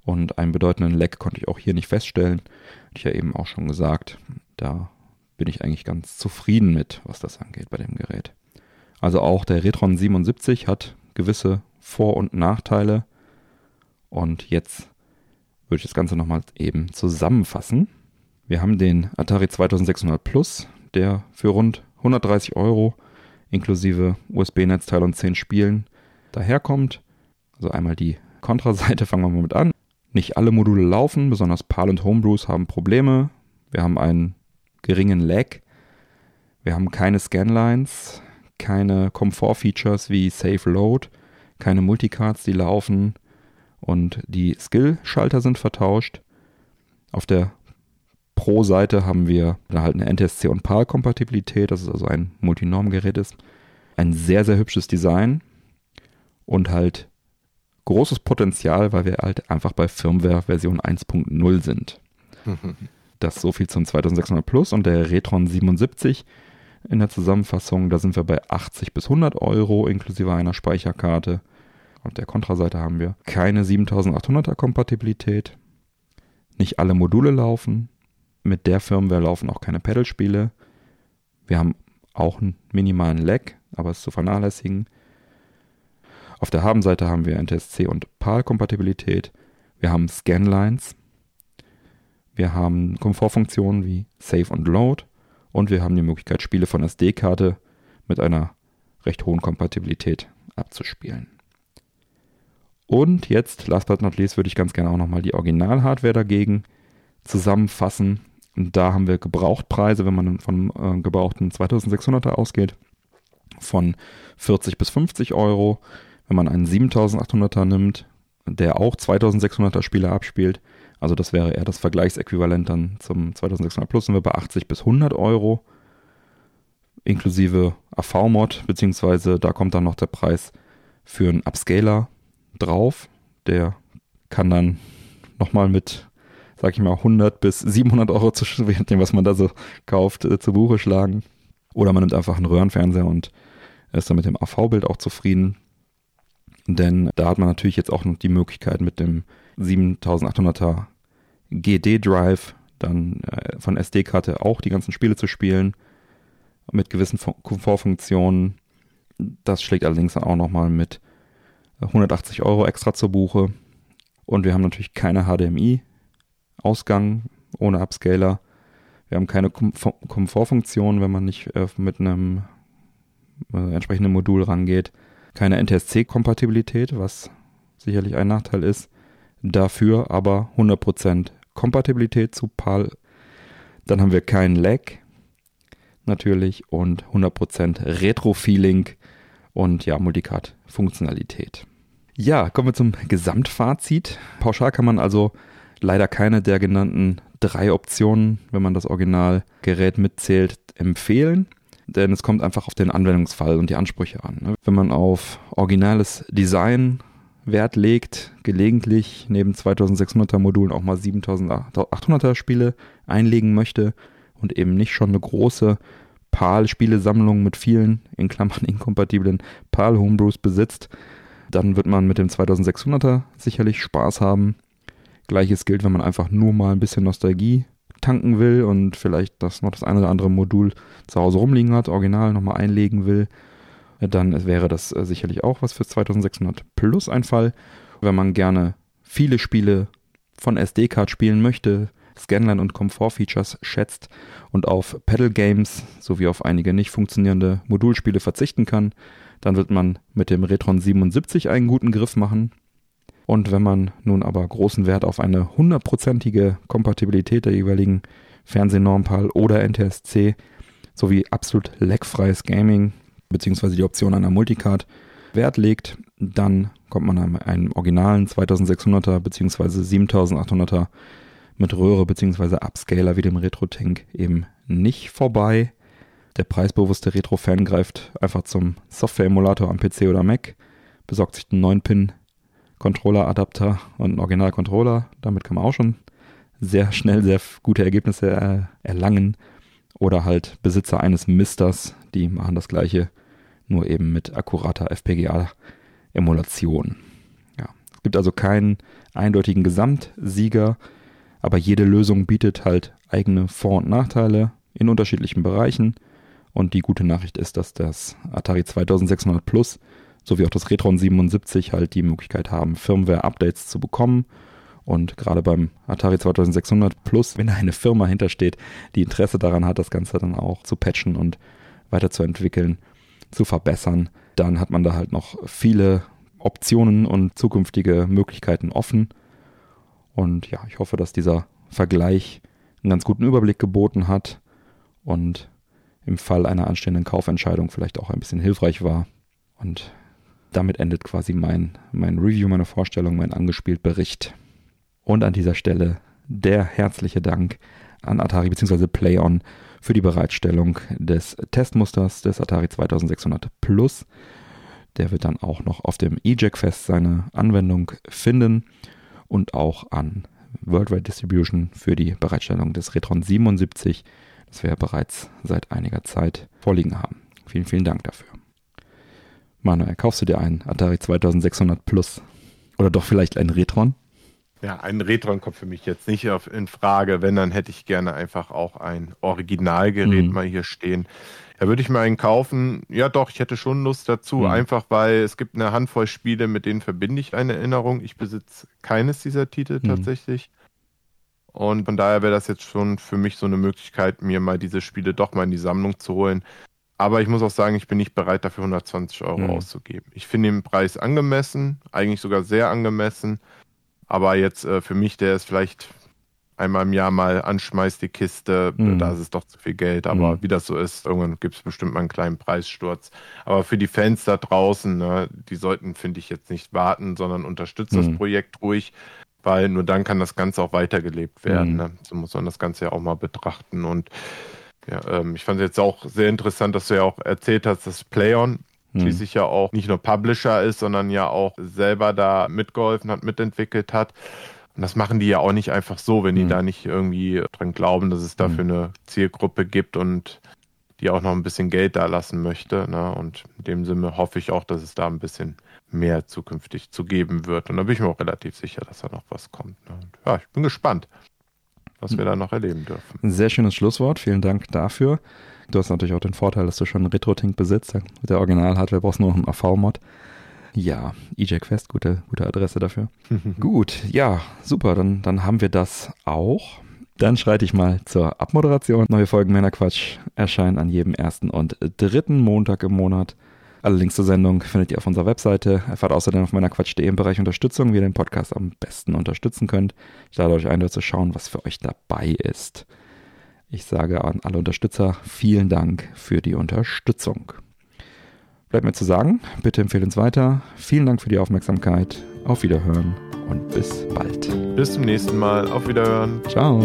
Und einen bedeutenden Lag konnte ich auch hier nicht feststellen. Hatte ich ja eben auch schon gesagt. Da bin ich eigentlich ganz zufrieden mit, was das angeht bei dem Gerät. Also auch der Retron 77 hat gewisse Vor- und Nachteile. Und jetzt würde ich das Ganze nochmal eben zusammenfassen. Wir haben den Atari 2600 Plus, der für rund 130 Euro inklusive USB-Netzteil und 10 Spielen daherkommt. Also einmal die Kontraseite, fangen wir mal mit an. Nicht alle Module laufen, besonders PAL und Homebrews haben Probleme. Wir haben einen geringen Lag. Wir haben keine Scanlines, keine Komfort-Features wie Safe Load, keine Multicards, die laufen und die Skill-Schalter sind vertauscht. Auf der Pro-Seite haben wir halt eine NTSC und PAL-Kompatibilität, das ist also ein Multinorm-Gerät ist. Ein sehr, sehr hübsches Design und halt großes Potenzial, weil wir halt einfach bei Firmware Version 1.0 sind. Das so viel zum 2600 Plus und der Retron 77 in der Zusammenfassung, da sind wir bei 80 bis 100 Euro inklusive einer Speicherkarte. Auf der Kontraseite haben wir keine 7800er Kompatibilität. Nicht alle Module laufen, mit der Firmware laufen auch keine Pedalspiele. Wir haben auch einen minimalen Lag, aber es ist zu vernachlässigen. Auf der Habenseite haben wir NTSC und PAL-Kompatibilität. Wir haben Scanlines. Wir haben Komfortfunktionen wie Save und Load. Und wir haben die Möglichkeit, Spiele von SD-Karte mit einer recht hohen Kompatibilität abzuspielen. Und jetzt, last but not least, würde ich ganz gerne auch nochmal die Original-Hardware dagegen zusammenfassen. Da haben wir Gebrauchtpreise, wenn man von äh, gebrauchten 2600er ausgeht, von 40 bis 50 Euro. Wenn man einen 7800er nimmt, der auch 2600er Spiele abspielt, also das wäre eher das Vergleichsäquivalent dann zum 2600 Plus, sind wir bei 80 bis 100 Euro inklusive AV-Mod, beziehungsweise da kommt dann noch der Preis für einen Upscaler drauf. Der kann dann nochmal mit sag ich mal, 100 bis 700 Euro zu dem, was man da so kauft, äh, zu Buche schlagen. Oder man nimmt einfach einen Röhrenfernseher und ist dann mit dem AV-Bild auch zufrieden. Denn da hat man natürlich jetzt auch noch die Möglichkeit mit dem 7800er GD-Drive dann äh, von SD-Karte auch die ganzen Spiele zu spielen. mit gewissen Komfortfunktionen. Das schlägt allerdings dann auch nochmal mit 180 Euro extra zur Buche. Und wir haben natürlich keine HDMI-Ausgang ohne Upscaler. Wir haben keine Kom Komfortfunktion, wenn man nicht äh, mit einem äh, entsprechenden Modul rangeht. Keine NTSC-Kompatibilität, was sicherlich ein Nachteil ist. Dafür aber 100% Kompatibilität zu PAL. Dann haben wir keinen Lag natürlich und 100% Retro-Feeling und ja, Multicard-Funktionalität. Ja, kommen wir zum Gesamtfazit. Pauschal kann man also leider keine der genannten drei Optionen, wenn man das Originalgerät mitzählt, empfehlen. Denn es kommt einfach auf den Anwendungsfall und die Ansprüche an. Ne? Wenn man auf originales Design Wert legt, gelegentlich neben 2600er Modulen auch mal 7800er Spiele einlegen möchte und eben nicht schon eine große PAL-Spielesammlung mit vielen, in Klammern inkompatiblen PAL-Homebrews besitzt, dann wird man mit dem 2600er sicherlich Spaß haben. Gleiches gilt, wenn man einfach nur mal ein bisschen Nostalgie tanken will und vielleicht das noch das eine oder andere Modul zu Hause rumliegen hat, original nochmal einlegen will, dann wäre das äh, sicherlich auch was für 2600 plus ein Fall. Wenn man gerne viele Spiele von SD-Card spielen möchte, Scanline und Komfort-Features schätzt und auf Pedal Games sowie auf einige nicht funktionierende Modulspiele verzichten kann, dann wird man mit dem Retron 77 einen guten Griff machen. Und wenn man nun aber großen Wert auf eine hundertprozentige Kompatibilität der jeweiligen Fernsehnormpal oder NTSC sowie absolut lagfreies Gaming bzw. die Option einer Multicard Wert legt, dann kommt man an einem originalen 2600er bzw. 7800er mit Röhre bzw. Upscaler wie dem RetroTank eben nicht vorbei. Der preisbewusste Retro-Fan greift einfach zum Software-Emulator am PC oder Mac, besorgt sich einen 9-Pin Controller-Adapter und einen Original-Controller. Damit kann man auch schon sehr schnell sehr gute Ergebnisse erlangen. Oder halt Besitzer eines Misters, die machen das gleiche, nur eben mit akkurater FPGA-Emulation. Ja. Es gibt also keinen eindeutigen Gesamtsieger, aber jede Lösung bietet halt eigene Vor- und Nachteile in unterschiedlichen Bereichen. Und die gute Nachricht ist, dass das Atari 2600 Plus sowie auch das Retron 77 halt die Möglichkeit haben, Firmware-Updates zu bekommen. Und gerade beim Atari 2600 Plus, wenn da eine Firma hintersteht, die Interesse daran hat, das Ganze dann auch zu patchen und weiterzuentwickeln, zu verbessern, dann hat man da halt noch viele Optionen und zukünftige Möglichkeiten offen. Und ja, ich hoffe, dass dieser Vergleich einen ganz guten Überblick geboten hat und im Fall einer anstehenden Kaufentscheidung vielleicht auch ein bisschen hilfreich war. Und damit endet quasi mein, mein Review, meine Vorstellung, mein angespielt Bericht. Und an dieser Stelle der herzliche Dank an Atari bzw. PlayOn für die Bereitstellung des Testmusters des Atari 2600 Plus. Der wird dann auch noch auf dem EJack-Fest seine Anwendung finden und auch an Worldwide Distribution für die Bereitstellung des Retron 77 das wir ja bereits seit einiger Zeit vorliegen haben. Vielen, vielen Dank dafür. Manuel, kaufst du dir einen Atari 2600 Plus? Oder doch vielleicht einen Retron? Ja, ein Retron kommt für mich jetzt nicht auf, in Frage. Wenn, dann hätte ich gerne einfach auch ein Originalgerät mhm. mal hier stehen. Ja, würde ich mir einen kaufen? Ja, doch, ich hätte schon Lust dazu. Mhm. Einfach weil es gibt eine Handvoll Spiele, mit denen verbinde ich eine Erinnerung. Ich besitze keines dieser Titel mhm. tatsächlich. Und von daher wäre das jetzt schon für mich so eine Möglichkeit, mir mal diese Spiele doch mal in die Sammlung zu holen. Aber ich muss auch sagen, ich bin nicht bereit, dafür 120 Euro mhm. auszugeben. Ich finde den Preis angemessen, eigentlich sogar sehr angemessen. Aber jetzt äh, für mich, der ist vielleicht einmal im Jahr mal anschmeißt die Kiste, mhm. da ist es doch zu viel Geld. Aber mhm. wie das so ist, irgendwann gibt es bestimmt mal einen kleinen Preissturz. Aber für die Fans da draußen, ne, die sollten, finde ich, jetzt nicht warten, sondern unterstützen das mhm. Projekt ruhig weil nur dann kann das Ganze auch weitergelebt werden. Mhm. Ne? So muss man das Ganze ja auch mal betrachten. Und ja, ähm, ich fand es jetzt auch sehr interessant, dass du ja auch erzählt hast, dass PlayOn mhm. schließlich ja auch nicht nur Publisher ist, sondern ja auch selber da mitgeholfen hat, mitentwickelt hat. Und das machen die ja auch nicht einfach so, wenn die mhm. da nicht irgendwie dran glauben, dass es dafür mhm. eine Zielgruppe gibt und die auch noch ein bisschen Geld da lassen möchte. Ne? Und in dem Sinne hoffe ich auch, dass es da ein bisschen mehr zukünftig zu geben wird. Und da bin ich mir auch relativ sicher, dass da noch was kommt. Ne? Ja, ich bin gespannt, was wir da noch erleben dürfen. Ein sehr schönes Schlusswort. Vielen Dank dafür. Du hast natürlich auch den Vorteil, dass du schon einen Retro-Tink besitzt. Mit der Original-Hardware brauchst du nur noch einen AV-Mod. Ja, EJAC Fest, gute, gute Adresse dafür. Gut, ja, super, dann, dann haben wir das auch. Dann schreite ich mal zur Abmoderation. Neue Folgen Männerquatsch erscheinen an jedem ersten und dritten Montag im Monat. Alle Links zur Sendung findet ihr auf unserer Webseite. Erfahrt außerdem auf meinerquatsch.de im Bereich Unterstützung, wie ihr den Podcast am besten unterstützen könnt. Ich lade euch ein, zu schauen, was für euch dabei ist. Ich sage an alle Unterstützer vielen Dank für die Unterstützung. Bleibt mir zu sagen, bitte empfehlen uns weiter. Vielen Dank für die Aufmerksamkeit. Auf Wiederhören und bis bald. Bis zum nächsten Mal. Auf Wiederhören. Ciao.